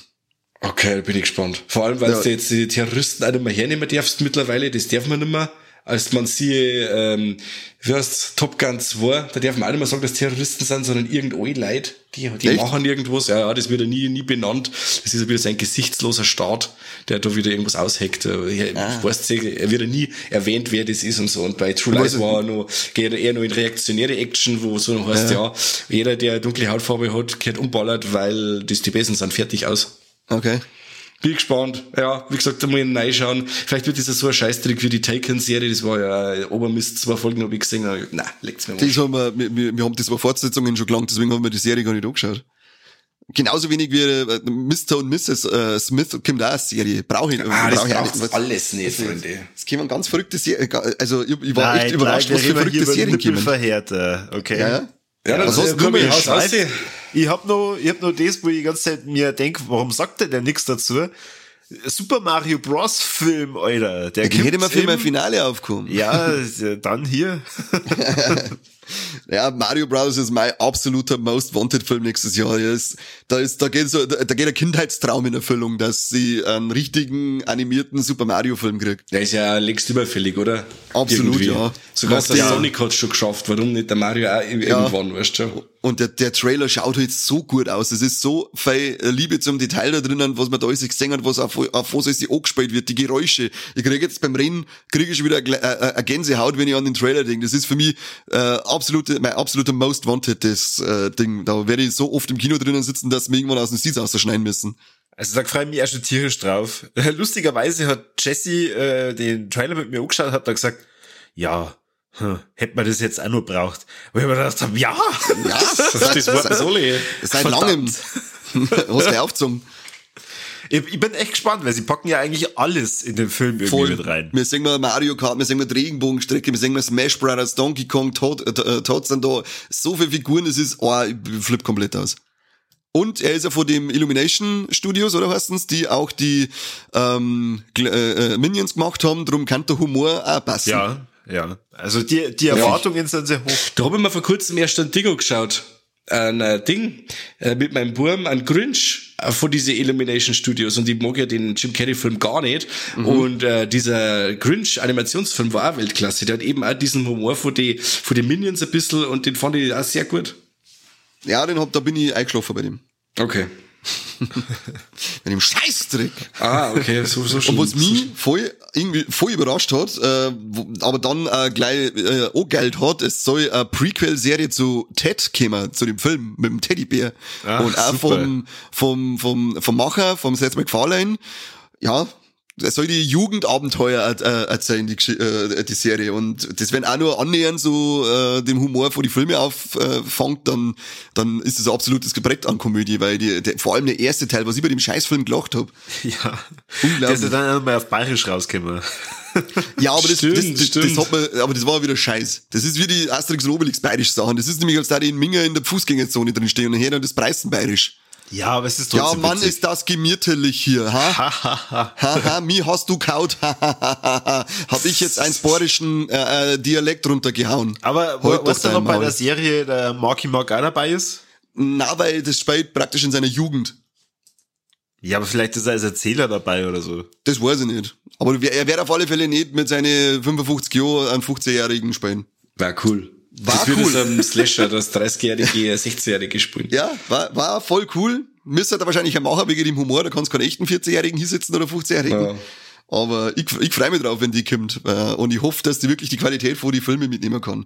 Okay, bin ich gespannt. Vor allem, weil Ja. du jetzt die Terroristen auch nicht mehr hernehmen darfst mittlerweile, das darf man nicht mehr. Als man siehe, ähm, wie heißt Top Gun 2, da darf man auch nicht mehr sagen, dass Terroristen sind, sondern irgendein Leute, die, die Echt? machen irgendwas. Ja, ja, das wird ja nie, nie benannt. Das ist ja wieder so ein gesichtsloser Staat, der da wieder irgendwas ausheckt. Ich Ah. weiß, er wird ja nie erwähnt, wer das ist und so. Und bei True Lies war er noch, geht er eher noch in reaktionäre Action, wo so noch heißt, ja. jeder, der dunkle Hautfarbe hat, gehört umballert, weil das die Besen sind fertig aus. Okay. Bin gespannt. Ja, wie gesagt, da muss ich reinschauen. Vielleicht wird das ja so ein Scheißtrick wie die Taken-Serie. Das war ja äh, Obermist, zwei Folgen habe ich gesehen. aber Nein, legt's mir mal. Das haben wir, wir, wir, wir haben das zwei Fortsetzungen schon gelangt, deswegen haben wir die Serie gar nicht angeschaut. Genauso wenig wie äh, Mr. und Mrs. Äh, Smith kommt auch eine Serie. Brauche ich, Ah, das brauch ich auch nicht. alles nicht, Freunde. Es kämen ganz verrückte Serien. Also ich, ich war Nein, echt überrascht, nein, was wir für verrückte Serien kommen. Nippelverhärter, okay? Ja, ja. Ja, Was das hast ist du komm, noch ich mehr? haus. Ich hab noch, ich hab noch das, wo ich die ganze Zeit mir denk, warum sagt der denn nichts dazu? Super Mario Bros. Film, Alter. Der Ich hätte mal für im- mein Finale aufkommen. Ja, dann hier. *laughs* Ja, Mario Bros. ist mein absoluter Most Wanted Film nächstes Jahr. Ja, ist, da ist, da geht so, da, da geht ein Kindheitstraum in Erfüllung, dass sie einen richtigen animierten Super Mario Film kriegt. Der ist ja längst überfällig, oder? Absolut, ja. Sogar der ja. Sonic hat schon geschafft. Warum nicht der Mario auch irgendwann, weißt du schon? Und der, der Trailer schaut halt so gut aus. Es ist so viel Liebe zum Detail da drinnen, was man da alles gesehen hat, was auf, auf was alles angespielt wird, die Geräusche. Ich kriege jetzt beim Rennen, kriege ich wieder eine, eine eine Gänsehaut, wenn ich an den Trailer denke. Das ist für mich äh, absolute, mein absoluter Most Wanted das äh, Ding. Da werde ich so oft im Kino drinnen sitzen, dass wir irgendwann aus dem Sitz ausschneiden müssen. Also da freue ich mich erst schon tierisch drauf. *laughs* Lustigerweise hat Jesse äh, den Trailer mit mir angeschaut, hat da gesagt, ja, hm, hätte man das jetzt auch nur braucht. Wo ich mir gedacht habe, ja, Ja, Das Wort soll ich. Seit langem. Hast du aufgezogen? Ich, ich bin echt gespannt, weil sie packen ja eigentlich alles in den Film irgendwie Voll. mit rein. Wir sehen mal Mario Kart, wir sehen mal Regenbogenstrecke, wir sehen mal Smash Brothers, Donkey Kong, Toad, äh, äh, sind da. So viele Figuren, es ist, oh, ich flipp komplett aus. Und er ist ja von dem Illumination Studios, oder heißt's, die auch die ähm, äh, äh, Minions gemacht haben, drum kann der Humor auch passen. Ja, ja. Also die, die Erwartungen sind sehr hoch. Da habe ich mir vor kurzem erst ein Ding angeschaut. Ein äh, Ding äh, mit meinem Burm, ein Grinch äh, von diese Illumination Studios und ich mag ja den Jim Carrey Film gar nicht und äh, dieser Grinch Animationsfilm war auch Weltklasse, der hat eben auch diesen Humor von die von den Minions ein bisschen und den fand ich auch sehr gut. Ja, den hab, da bin ich eingeschlafen bei dem. Okay. *laughs* Bei dem Scheißdreck. Ah, okay, so so Und schlimm. was mich voll, irgendwie voll überrascht hat, äh, wo, aber dann äh, gleich äh, auch Geld hat, es soll eine Prequel-Serie zu Ted kommen, zu dem Film mit dem Teddybär. Ach, Und auch super. vom, vom, vom, vom Macher, vom Seth MacFarlane. Ja, es soll die Jugendabenteuer äh, erzählen, die, äh, die Serie. Und das, wenn auch nur annähernd so äh, den Humor von die Filme auffangt, dann, dann ist das ein absolutes Brett an Komödie, weil die, der, vor allem der erste Teil, was ich bei dem Scheißfilm gelacht hab. Ja. Unglaublich. Ist ja dann einmal auf Bayerisch rausgekommen. Ja, aber das, Stimmt, das, das, das stimmt. hat man, aber das war wieder Scheiß. Das ist wie die Asterix und Obelix bayerisch Sachen. Das ist nämlich, als da die in Minger in der Fußgängerzone drin stehen und her und das Preisen bayerisch. Ja, aber es ist Ja, trotzdem Mann, witzig. ist das gemütlich hier, ha? *laughs* Haha, mi hast du kaut, *laughs* Hab ich jetzt einen sporischen äh, äh, Dialekt runtergehauen. Aber wo, weißt du noch bei Maul. der Serie der Marky Mark auch dabei ist? Na, weil das spielt praktisch in seiner Jugend. Ja, aber vielleicht ist er als Erzähler dabei oder so. Das weiß ich nicht. Aber er wird auf alle Fälle nicht mit seinen 55 Jahren einen 15-Jährigen spielen. War cool. War das wird cool. so ein Slasher, das 30-jährige, 16-jährige spielen. Ja, war, war voll cool. Müsste er wahrscheinlich auch machen wegen dem Humor. Da kannst du keinen echten 14-Jährigen hinsetzen oder 15-Jährigen. Ja. Aber ich, ich freue mich drauf, wenn die kommt. Äh, Und ich hoffe, dass die wirklich die Qualität von die Filme mitnehmen kann.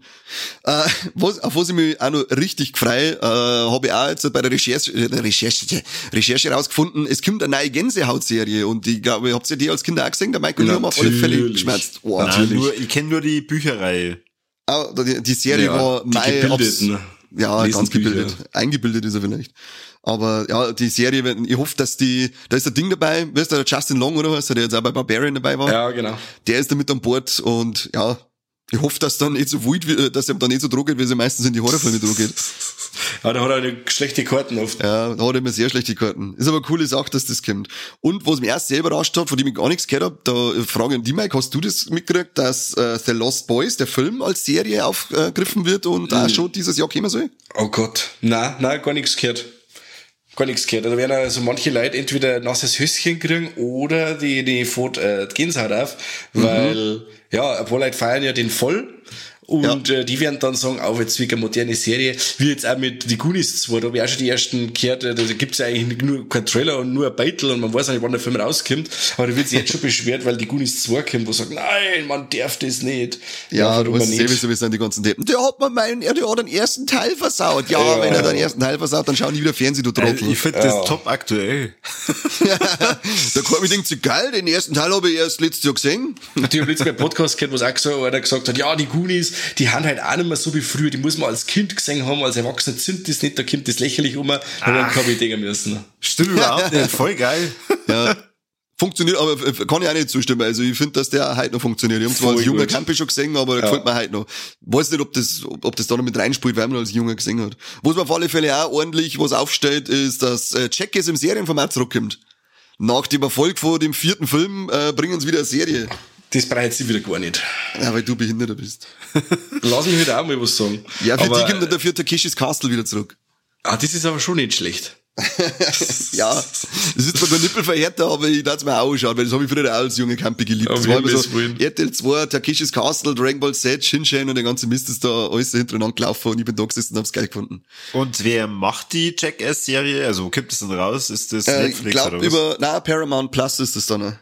Äh, was, auf was ich mich auch noch richtig freue, äh, habe ich auch jetzt bei der Recherche, äh, Recherche, Recherche rausgefunden, es kommt eine neue Gänsehaut-Serie und ich glaube, habt ihr die als Kinder auch gesehen? Der Michael Lurm auf alle Fälle Natürlich. geschmerzt. Oh, Nein, nur, ich kenne nur die Bücherreihe. Ah, die, die Serie Ja, war die Gebildeten Abs- Ja, lesen ganz Bücher. gebildet. Eingebildet ist er vielleicht. Aber ja, die Serie, ich hoffe, dass die, da ist ein Ding dabei, weißt du, der Justin Long oder was, der jetzt auch bei Barbarian dabei war. Ja, genau. Der ist da mit an Bord und ja, ich hoffe, dass dann nicht so wild, wie- dass er dann nicht so droht, wie sie meistens in die Horrorfilme droht. Aber *laughs* da hat er eine schlechte Karten oft. Ja, da hat er immer sehr schlechte Karten. Ist aber eine coole Sache, dass das kommt. Und was mich erst sehr überrascht hat, von dem ich gar nichts gehört habe, da frage ich die Mike, hast du das mitgekriegt, dass äh, The Lost Boys, der Film, als Serie aufgegriffen wird und auch schon dieses Jahr kommen soll? Oh Gott. Nein, nein, gar nichts gehört. Gar nichts gehört. Da werden also manche Leute entweder ein nasses Höschen kriegen oder die, die Fot, äh, die Gänsehaut auf, weil, ja, ein paar Leute feiern ja den voll. Und äh, die werden dann sagen, auch jetzt wieder eine moderne Serie, wie jetzt auch mit die Goonies 2, da habe ich auch schon die ersten gehört, äh, da gibt's ja eigentlich nur kein Trailer und nur ein Beitel und man weiß auch nicht, wann der Film rauskommt, aber da wird sich jetzt schon *laughs* beschwert, weil die Goonies 2 kommt, wo sagt, nein, man darf das nicht. Ja, du warum weißt nicht? sowieso, wie sind die ganzen Deppen. Der hat mir meinen, der hat den ersten Teil versaut. Ja, Ja. wenn er den ersten Teil versaut, dann schau nie wieder Fernsehen, du Trottel. Ich finde das top aktuell. *laughs* Der Korbi denkt sich, geil, den ersten Teil habe ich erst letztes Jahr gesehen. Ich habe letztens bei Podcast gehört, wo es auch gesagt, einer gesagt hat, ja, die Goonies, die haben halt auch nicht mehr so wie früher, die muss man als Kind gesehen haben, als Erwachsener sind das nicht, da kommt das lächerlich um, und dann kann ich denken müssen. Stimmt überhaupt nicht. Voll geil. Ja. Funktioniert, aber äh, kann ich auch nicht zustimmen. Also ich finde, dass der heute noch funktioniert. Ich habe zwar als junger. Campi schon gesehen, aber der Ja. gefällt mir heute noch. Weiß nicht, ob das, ob das da noch mit reinspielt, weil man als Junger gesehen hat. Was man auf alle Fälle auch ordentlich was aufstellt, ist, dass äh, Checkers im Serienformat zurückkommt. Nach dem Erfolg von dem vierten Film äh, bringen sie wieder eine Serie. Das braucht sie wieder gar nicht. Ja, weil du Behinderter bist. *laughs* Lass mich wieder auch mal was sagen. Ja, für aber, die kommt dann dafür Takeshis Castle wieder zurück. Ah, das ist aber schon nicht schlecht. *laughs* Ja, das ist zwar kein Nippelverhärter, aber ich darf es mir auch anschauen, weil das habe ich früher auch als junge Campi geliebt. Das war immer so, Willen. RTL 2, Takeshis Castle, Dragon Ball Z, Shinshan und der ganze Mist ist da alles hintereinander gelaufen und ich bin da gesessen und hab's geil gefunden. Und wer macht die Jackass-Serie? Also, wo kommt das denn raus? Ist das Äh, Netflix glaube oder was? über, na, Paramount Plus ist das dann.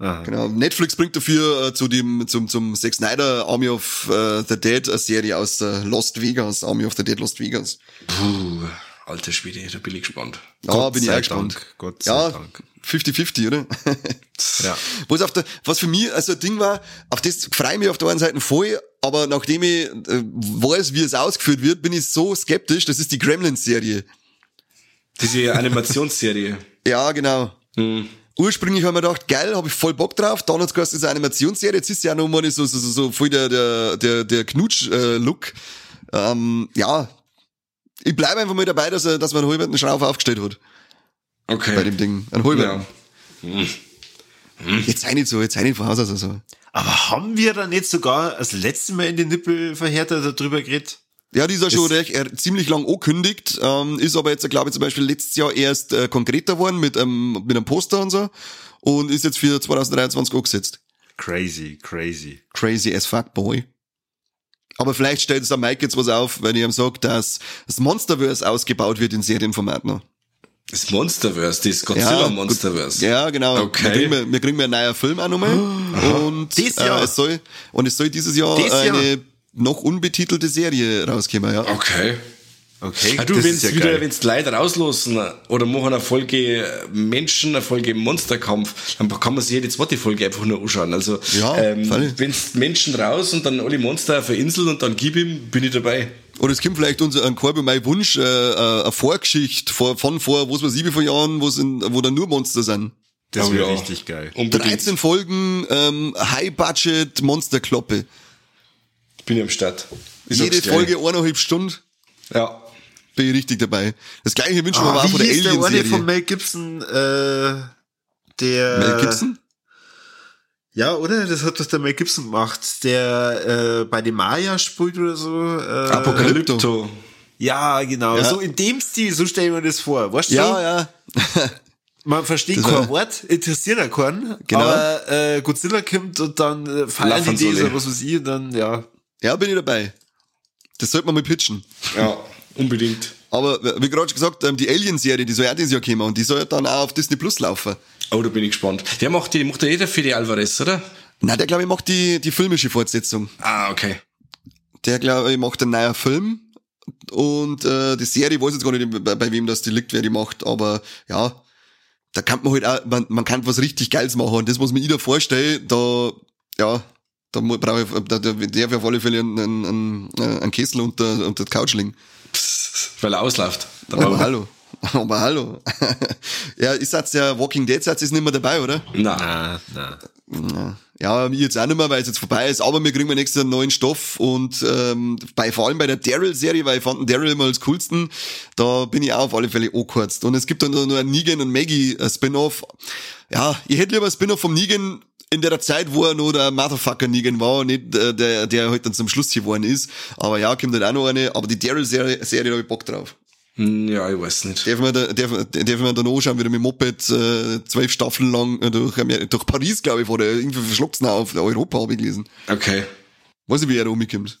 Aha. Genau. Netflix bringt dafür äh, zu dem, zum, zum Zack Snyder Army of äh, the Dead eine Serie aus äh, Lost Vegas, Army of the Dead Lost Vegas. Puh, alter Schwede, da bin ich gespannt. Ja, Gott bin ich auch gespannt. Dank, Gott sei ja, Dank. 50-50, oder? *laughs* Ja. Was, auf der, was für mich also ein Ding war, auf das freue ich mich auf der einen Seite voll, aber nachdem ich äh, weiß, wie es ausgeführt wird, bin ich so skeptisch, das ist die Gremlins-Serie. Diese Animationsserie. *laughs* Ja, genau. Hm. Ursprünglich haben wir gedacht, geil, habe ich voll Bock drauf. Dann hat's geheißen, diese Animationsserie. Jetzt ist ja noch mal so, so, so, so voll der, der, der, der Knutsch-Look. ähm, ja, ich bleibe einfach mal dabei, dass, er, dass man einen halben Schrauf aufgestellt hat. Okay. Bei dem Ding. Ein halben. Ja. Jetzt sei nicht so, jetzt sei nicht von Haus aus so. Aber haben wir dann nicht sogar das letzte Mal in den Nippelverhärter darüber geredet? Ja, die ist ja schon recht, äh, ziemlich lang angekündigt, ähm, ist aber jetzt, glaube ich, zum Beispiel letztes Jahr erst äh, konkreter geworden mit, ähm, mit einem Poster und so und ist jetzt für 2023 angesetzt. Crazy, crazy. Crazy as fuck, boy. Aber vielleicht stellt es der Mike jetzt was auf, wenn ich ihm sage, dass das Monsterverse ausgebaut wird in Serienformat noch. Das Monsterverse, das Godzilla gut. Monsterverse. Ja, genau. Okay. Wir kriegen, wir, wir kriegen einen neuen Film auch nochmal. Und, Dieses Jahr. Äh, es soll, und es soll dieses Jahr Dieses Jahr. eine noch unbetitelte Serie rauskommen, ja. Okay. Okay, Ja, du, das ja wieder, geil. wenn's Leute rauslassen oder machen eine Folge Menschen, eine Folge Monsterkampf, dann kann man sich jede zweite Folge einfach nur anschauen. Also, Ja, ähm, wenn's Menschen raus und dann alle Monster auf der Insel und dann gib ihm, bin ich dabei. Oder es kommt vielleicht unser ein Korb mein Wunsch, äh, äh, eine Vorgeschichte vor, von vor, was weiß ich, wie viele Jahren, wo, in, wo da nur Monster sind. Das Oh wäre ja. richtig geil. Unbedingt. 13 Folgen, ähm, High-Budget Monsterkloppe. Bin ich am Start. Ich Jede sag's gleich. Folge eineinhalb Stunden. Ja. Bin ich richtig dabei. Das gleiche wünschen wir Ah, mir auch von der hieß der eine von Alien-Serie. Mel Gibson, äh, der... Mel Gibson? Ja, oder? Das hat doch der Mel Gibson gemacht, der äh, bei den Maya spielt oder so. Äh, Apokalypto. ja, genau. Ja. So in dem Stil, so stellen wir das vor. Weißt du? Ja, ja. *laughs* Man versteht Das kein Wort, interessiert auch keinen. Genau. Aber äh, Godzilla kommt und dann äh, feiern die alle. oder was weiß ich und dann, ja. Ja, bin ich dabei. Das sollte man mal pitchen. Ja, unbedingt. Aber wie gerade schon gesagt, ähm, die Alien-Serie, die soll ja dieses Jahr kommen und die soll ja dann auch auf Disney Plus laufen. Oh, da bin ich gespannt. Der macht die, macht der jeder für die Alvarez, oder? Na, der glaube ich macht die, die filmische Fortsetzung. Ah, okay. Der glaube ich macht einen neuen Film und äh, die Serie, ich weiß jetzt gar nicht, bei, bei wem das die liegt, wer die macht, aber ja, da kann man halt auch, man, man kann was richtig Geiles machen und das, was mir jeder vorstellt, da, ja, da brauche ich, da, da darf ich auf alle Fälle einen, einen, einen, einen Kessel unter, unter die Couch legen. Psst, weil er ausläuft. *laughs* Aber hallo. Aber *laughs* hallo. ja, ist jetzt der Walking Dead Satz ist nicht mehr dabei, oder? Na. Na, na. Ja, mir jetzt auch nicht mehr, weil es jetzt vorbei ist, aber wir kriegen nächstes Jahr einen neuen Stoff und ähm, bei vor allem bei der Daryl-Serie, weil ich fand den Daryl immer als coolsten, da bin ich auch auf alle Fälle angekürzt. Und es gibt dann nur einen Negan und Maggie äh, Spin-off. Ja, ich hätte lieber ein Spin-off vom Negan in der Zeit, wo er noch der Motherfucker Negan war, nicht äh, der, der halt dann zum Schluss geworden ist. Aber ja, kommt halt auch noch eine, aber die Daryl-Serie, Serie, da hab ich Bock drauf. Hm, Ja, ich weiß nicht. Darf man, da, darf, darf man dann anschauen, wie der mit dem Moped äh, zwölf Staffeln lang äh, durch, durch Paris, glaube ich, war der irgendwie verschluckt auf Europa, habe ich gelesen. Okay. Weiß nicht, wie er da rumkommt.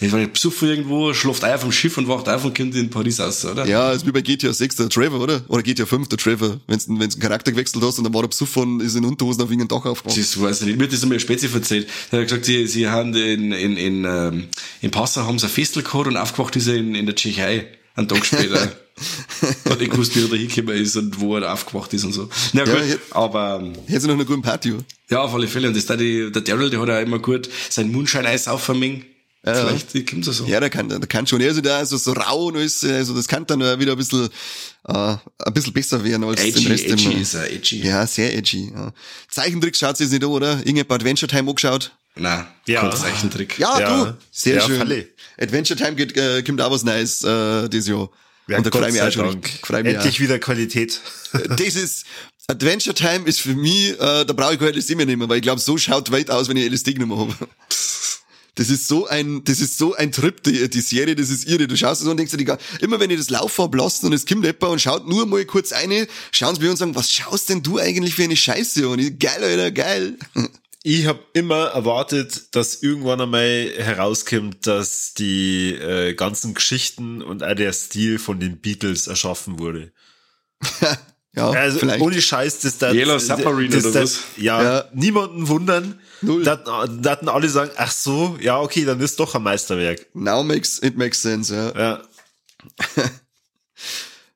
Das war Besuch irgendwo, schläft auf vom Schiff und wacht auf und kommt in Paris aus, oder? Ja, ist wie bei GTA 6 der Trevor, oder? Oder GTA 5 der Trevor. Wenn's, wenn's einen Charakter gewechselt hast und dann war der Besuch und ist in Unterhosen auf irgendein Dach aufgewacht. Das weiß ich nicht. Mir hat das einmal Spezi erzählt. Er hat gesagt, sie, sie haben in, in, in, ähm, in Passau haben sie ein Festel gehabt und aufgewacht ist er in, in der Tschechei. Einen Tag später. *laughs* hat nicht gewusst, wie er da hingekommen ist und wo er aufgewacht ist und so. Na Ja, gut, ich- aber, ähm, Hätte noch eine gute Party. oder? ja, auf alle Fälle. Und das da die, der Daryl, der hat auch immer gut sein Mundschein-Eis aufvermengen. Ja. Vielleicht kommt es so. Ja, der kann, der kann schon. Er ist da so, so rau und alles, also das kann dann wieder ein bisschen, äh, ein bisschen besser werden als Edgy, den Rest. edgy immer. ist er, edgy. Ja, sehr edgy. Ja. Zeichentricks schaut sich jetzt nicht an, oder? Irgendein Adventure Time angeschaut? Nein, Ja. kein Zeichentrick. Ja, Ja. du. Sehr Ja, schön. Falle. Adventure Time geht, äh, kommt auch was Neues, äh, dieses Jahr. Ja, und da freue ich mich auch schon. Freu mich Endlich wieder Qualität. auch. Das ist, Adventure Time ist für mich, äh, da brauche ich keine LSD mehr nehmen, weil ich glaube, so schaut die Welt aus, wenn ich LSD genommen habe. *laughs* Das ist so ein, das ist so ein Trip, die, die Serie, das ist irre. Du schaust es an und denkst dir, immer wenn ich das Lauf hab lassen und es kommt jemand und schaut nur mal kurz eine, schauen sie mir und sagen, was schaust denn du eigentlich für eine Scheiße? Und ich, geil, Alter, geil. *laughs* Ich habe immer erwartet, dass irgendwann einmal herauskommt, dass die äh, ganzen Geschichten und auch der Stil von den Beatles erschaffen wurde. *laughs* Ja, Also vielleicht. ohne Scheiß, das da Yellow Submarine das, oder was? Ja, Ja. niemanden wundern. Null. Da hatten da hatten alle sagen, ach so, ja, okay, dann ist doch ein Meisterwerk. Now makes, it makes sense, ja. Ja. *laughs*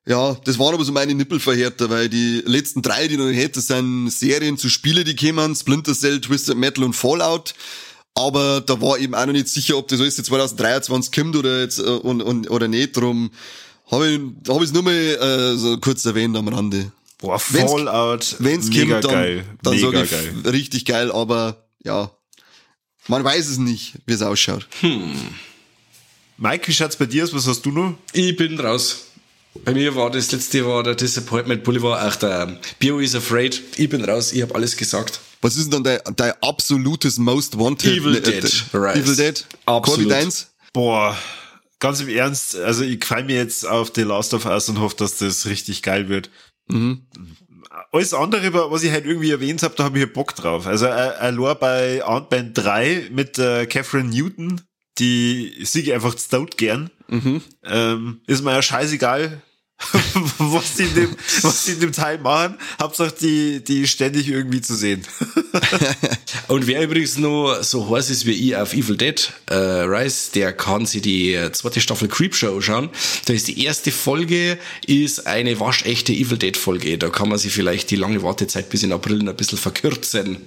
Ja, das waren aber so meine Nippelverhärter, weil die letzten drei, die noch hätte, sind Serien zu Spiele, die kämen, Splinter Cell, Twisted Metal und Fallout. Aber da war eben auch noch nicht sicher, ob das alles jetzt 2023 kommt oder jetzt, äh, und, und, oder nicht. Drum, Habe ich, hab ich nur mal äh, so kurz erwähnt am Rande. Boah, Fallout. Wenn's mega kommt, dann, geil. dann mega ich geil. richtig geil, aber ja, man weiß es nicht, wie es ausschaut. Mike, wie schaut's bei dir aus? Was hast du noch? Ich bin raus. Bei mir war das letzte war der Disappointment Boulevard, auch der Bio is Afraid. Ich bin raus, ich habe alles gesagt. Was ist denn dann dein, dein absolutes Most Wanted? Evil äh, Dead, äh, Rise. Evil Dead? Absolut. Corby deins? Boah, ganz im Ernst, also ich freue mich jetzt auf The Last of Us und hoffe, dass das richtig geil wird. Mhm. Alles andere, was ich halt irgendwie erwähnt habe, da habe ich Bock drauf. Also äh, allein bei Ant-Man 3 mit äh, Catherine Newton, die ich einfach stout gern. Mhm. Ähm, ist mir ja scheißegal, *laughs* was die in dem, was die in dem Teil machen. Hauptsache die, die ständig irgendwie zu sehen. *laughs* Und wer übrigens noch so heiß ist wie ich auf Evil Dead äh, Rise, der kann sich die zweite Staffel Creepshow schauen. Da ist die erste Folge ist eine waschechte Evil Dead Folge. Da kann man sich vielleicht die lange Wartezeit bis in April ein bisschen verkürzen.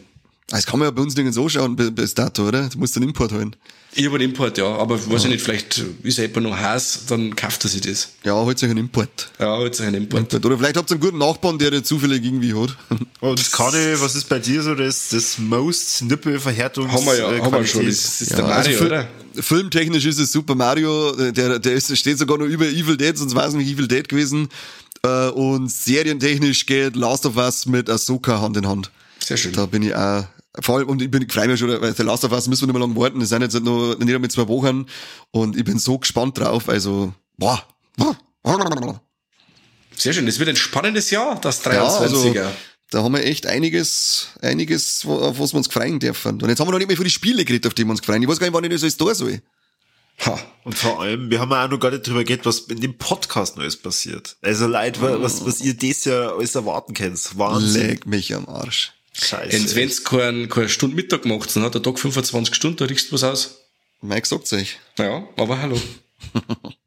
Das kann man ja bei uns nirgends anschauen bis, bis dato, oder? Du musst einen Import holen. Ich habe einen Import, ja, aber weiß ich nicht, vielleicht ist er jemand noch heiß, dann kauft er sich das. Ja, holt euch einen Import. Ja, jetzt einen Import. Oder vielleicht habt ihr einen guten Nachbarn, der der zufällig irgendwie hat. *laughs* Und Conny, was ist bei dir so das, das Most Nippelverhärtungs Haben wir ja, äh, haben wir schon. Das ist Ja, der Mario, also oder? Filmtechnisch ist es Super Mario, der, der ist, steht sogar noch über Evil Dead, sonst war es nicht Evil Dead gewesen. Äh, Und serientechnisch geht Last of Us mit Ahsoka Hand in Hand. Sehr schön. Da bin ich auch, vor allem, und ich bin, ich freue mich schon, weil der Last of Us müssen wir nicht mehr lange warten, das sind jetzt nur, nicht einmal zwei Wochen, und ich bin so gespannt drauf, also, boah. Sehr schön. Es wird ein spannendes Jahr, das Ja, 23er. also, da haben wir echt einiges, einiges, wo- auf was wir uns freuen dürfen. Und jetzt haben wir noch nicht mehr für die Spiele geredet, auf die wir uns freuen. Ich weiß gar nicht, wann ich das alles da soll. ha. Und vor allem, wir haben ja auch noch gar nicht drüber geredet, was in dem Podcast Neues passiert. Also Leute, was, was ihr das ja alles erwarten könnt. Wahnsinn. Leg mich am Arsch. Scheiße. Wenn es keinen kein Stunde Mittag macht, dann hat der Tag 25 Stunden, da riechst du was aus. Mike sagt's euch. Ja, aber hallo. *laughs*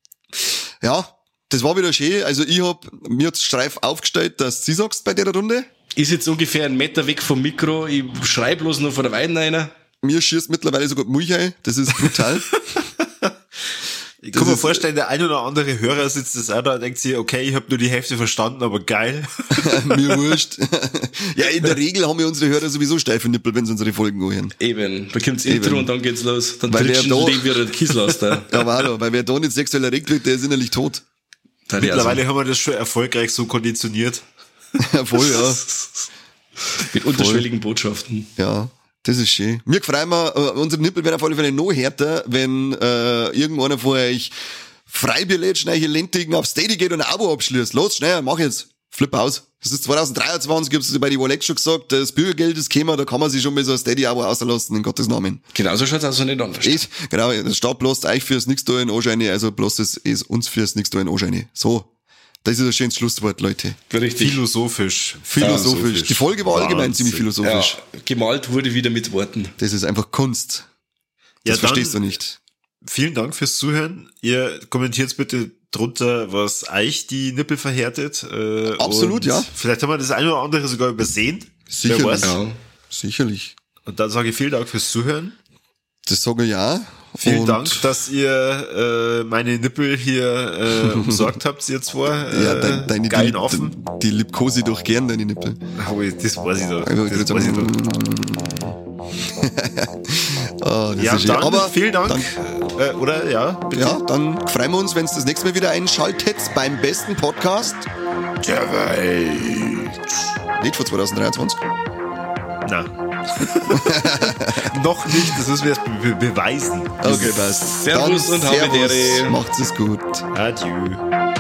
Ja, das war wieder schön. Also ich hab mir jetzt Streif aufgestellt, dass du sagst bei der Runde. Ist jetzt ungefähr einen Meter weg vom Mikro. Ich schrei bloß noch von der Weiden einer. Mir schießt mittlerweile sogar die Milch ein. Das ist brutal. *laughs* ich kann mir vorstellen, der ein oder andere Hörer sitzt das auch da und denkt sich, okay, ich habe nur die Hälfte verstanden, aber geil. *laughs* mir wurscht. *laughs* ja, in der Regel haben wir unsere Hörer sowieso steife Nippel, wenn sie unsere Folgen hören. Eben. Da kommt's Intro Eben. und dann geht's los. Dann Weil du da- den wieder den Kiesel aus da. *laughs* Ja, aber hallo, weil wer da nicht sexuell erregt wird, der ist innerlich tot. Mittlerweile haben wir das schon erfolgreich so konditioniert. Voll, ja. Mit unterschwelligen Botschaften. Ja, das ist schön. Mir freuen wir, äh, unsere Nippel werden auf alle Fälle noch härter, wenn äh, irgendeiner von euch Freibier lädt, schnell hier Lentigen auf Steady geht und ein Abo abschließt. Los, schnell, mach jetzt. Flip aus. Das ist 2023, ich hab's bei die Rolex schon gesagt, das Bürgergeld ist gekommen, da kann man sich schon mal so ein Steady-Abo auslassen, in Gottes Namen. Genauso schaut's also nicht anders. Steht, genau, das Staat bloß euch fürs nix da in Anscheine, also bloß das ist uns fürs nix da in Anscheine. So. Das ist ein schönes Schlusswort, Leute. Richtig. Philosophisch. Philosophisch. Die Folge war allgemein Wahnsinn. ziemlich philosophisch. Ja, gemalt wurde wieder mit Worten. Das ist einfach Kunst. Ja, Das verstehst du nicht. Vielen Dank fürs Zuhören. Ihr kommentiert bitte drunter, was euch die Nippel verhärtet. Äh, Absolut, ja. Vielleicht haben wir das eine oder andere sogar übersehen. Sicherlich. Ja. Sicherlich. Und dann sage ich vielen Dank fürs Zuhören. Das sage ich ja. Vielen Und Dank, dass ihr äh, meine Nippel hier äh, *laughs* umsorgt habt, ihr zwei. Äh, Ja, dein, deine geilen die, Affen. die liebkose doch gern, deine Nippel. Oh, das weiß ich doch. Also, Das weiß ich doch. *laughs* Ah, das Ja, ist dann Aber vielen Dank. Dann, Äh, oder ja, bitte. ja, dann freuen wir uns, wenn es das nächste Mal wieder einschaltet beim besten Podcast. Der Welt. Nicht vor 2023. Na. *laughs* Noch nicht, das müssen wir erst be be beweisen. Okay, passt. Servus Dann und. Servus. Macht's es gut. Adieu.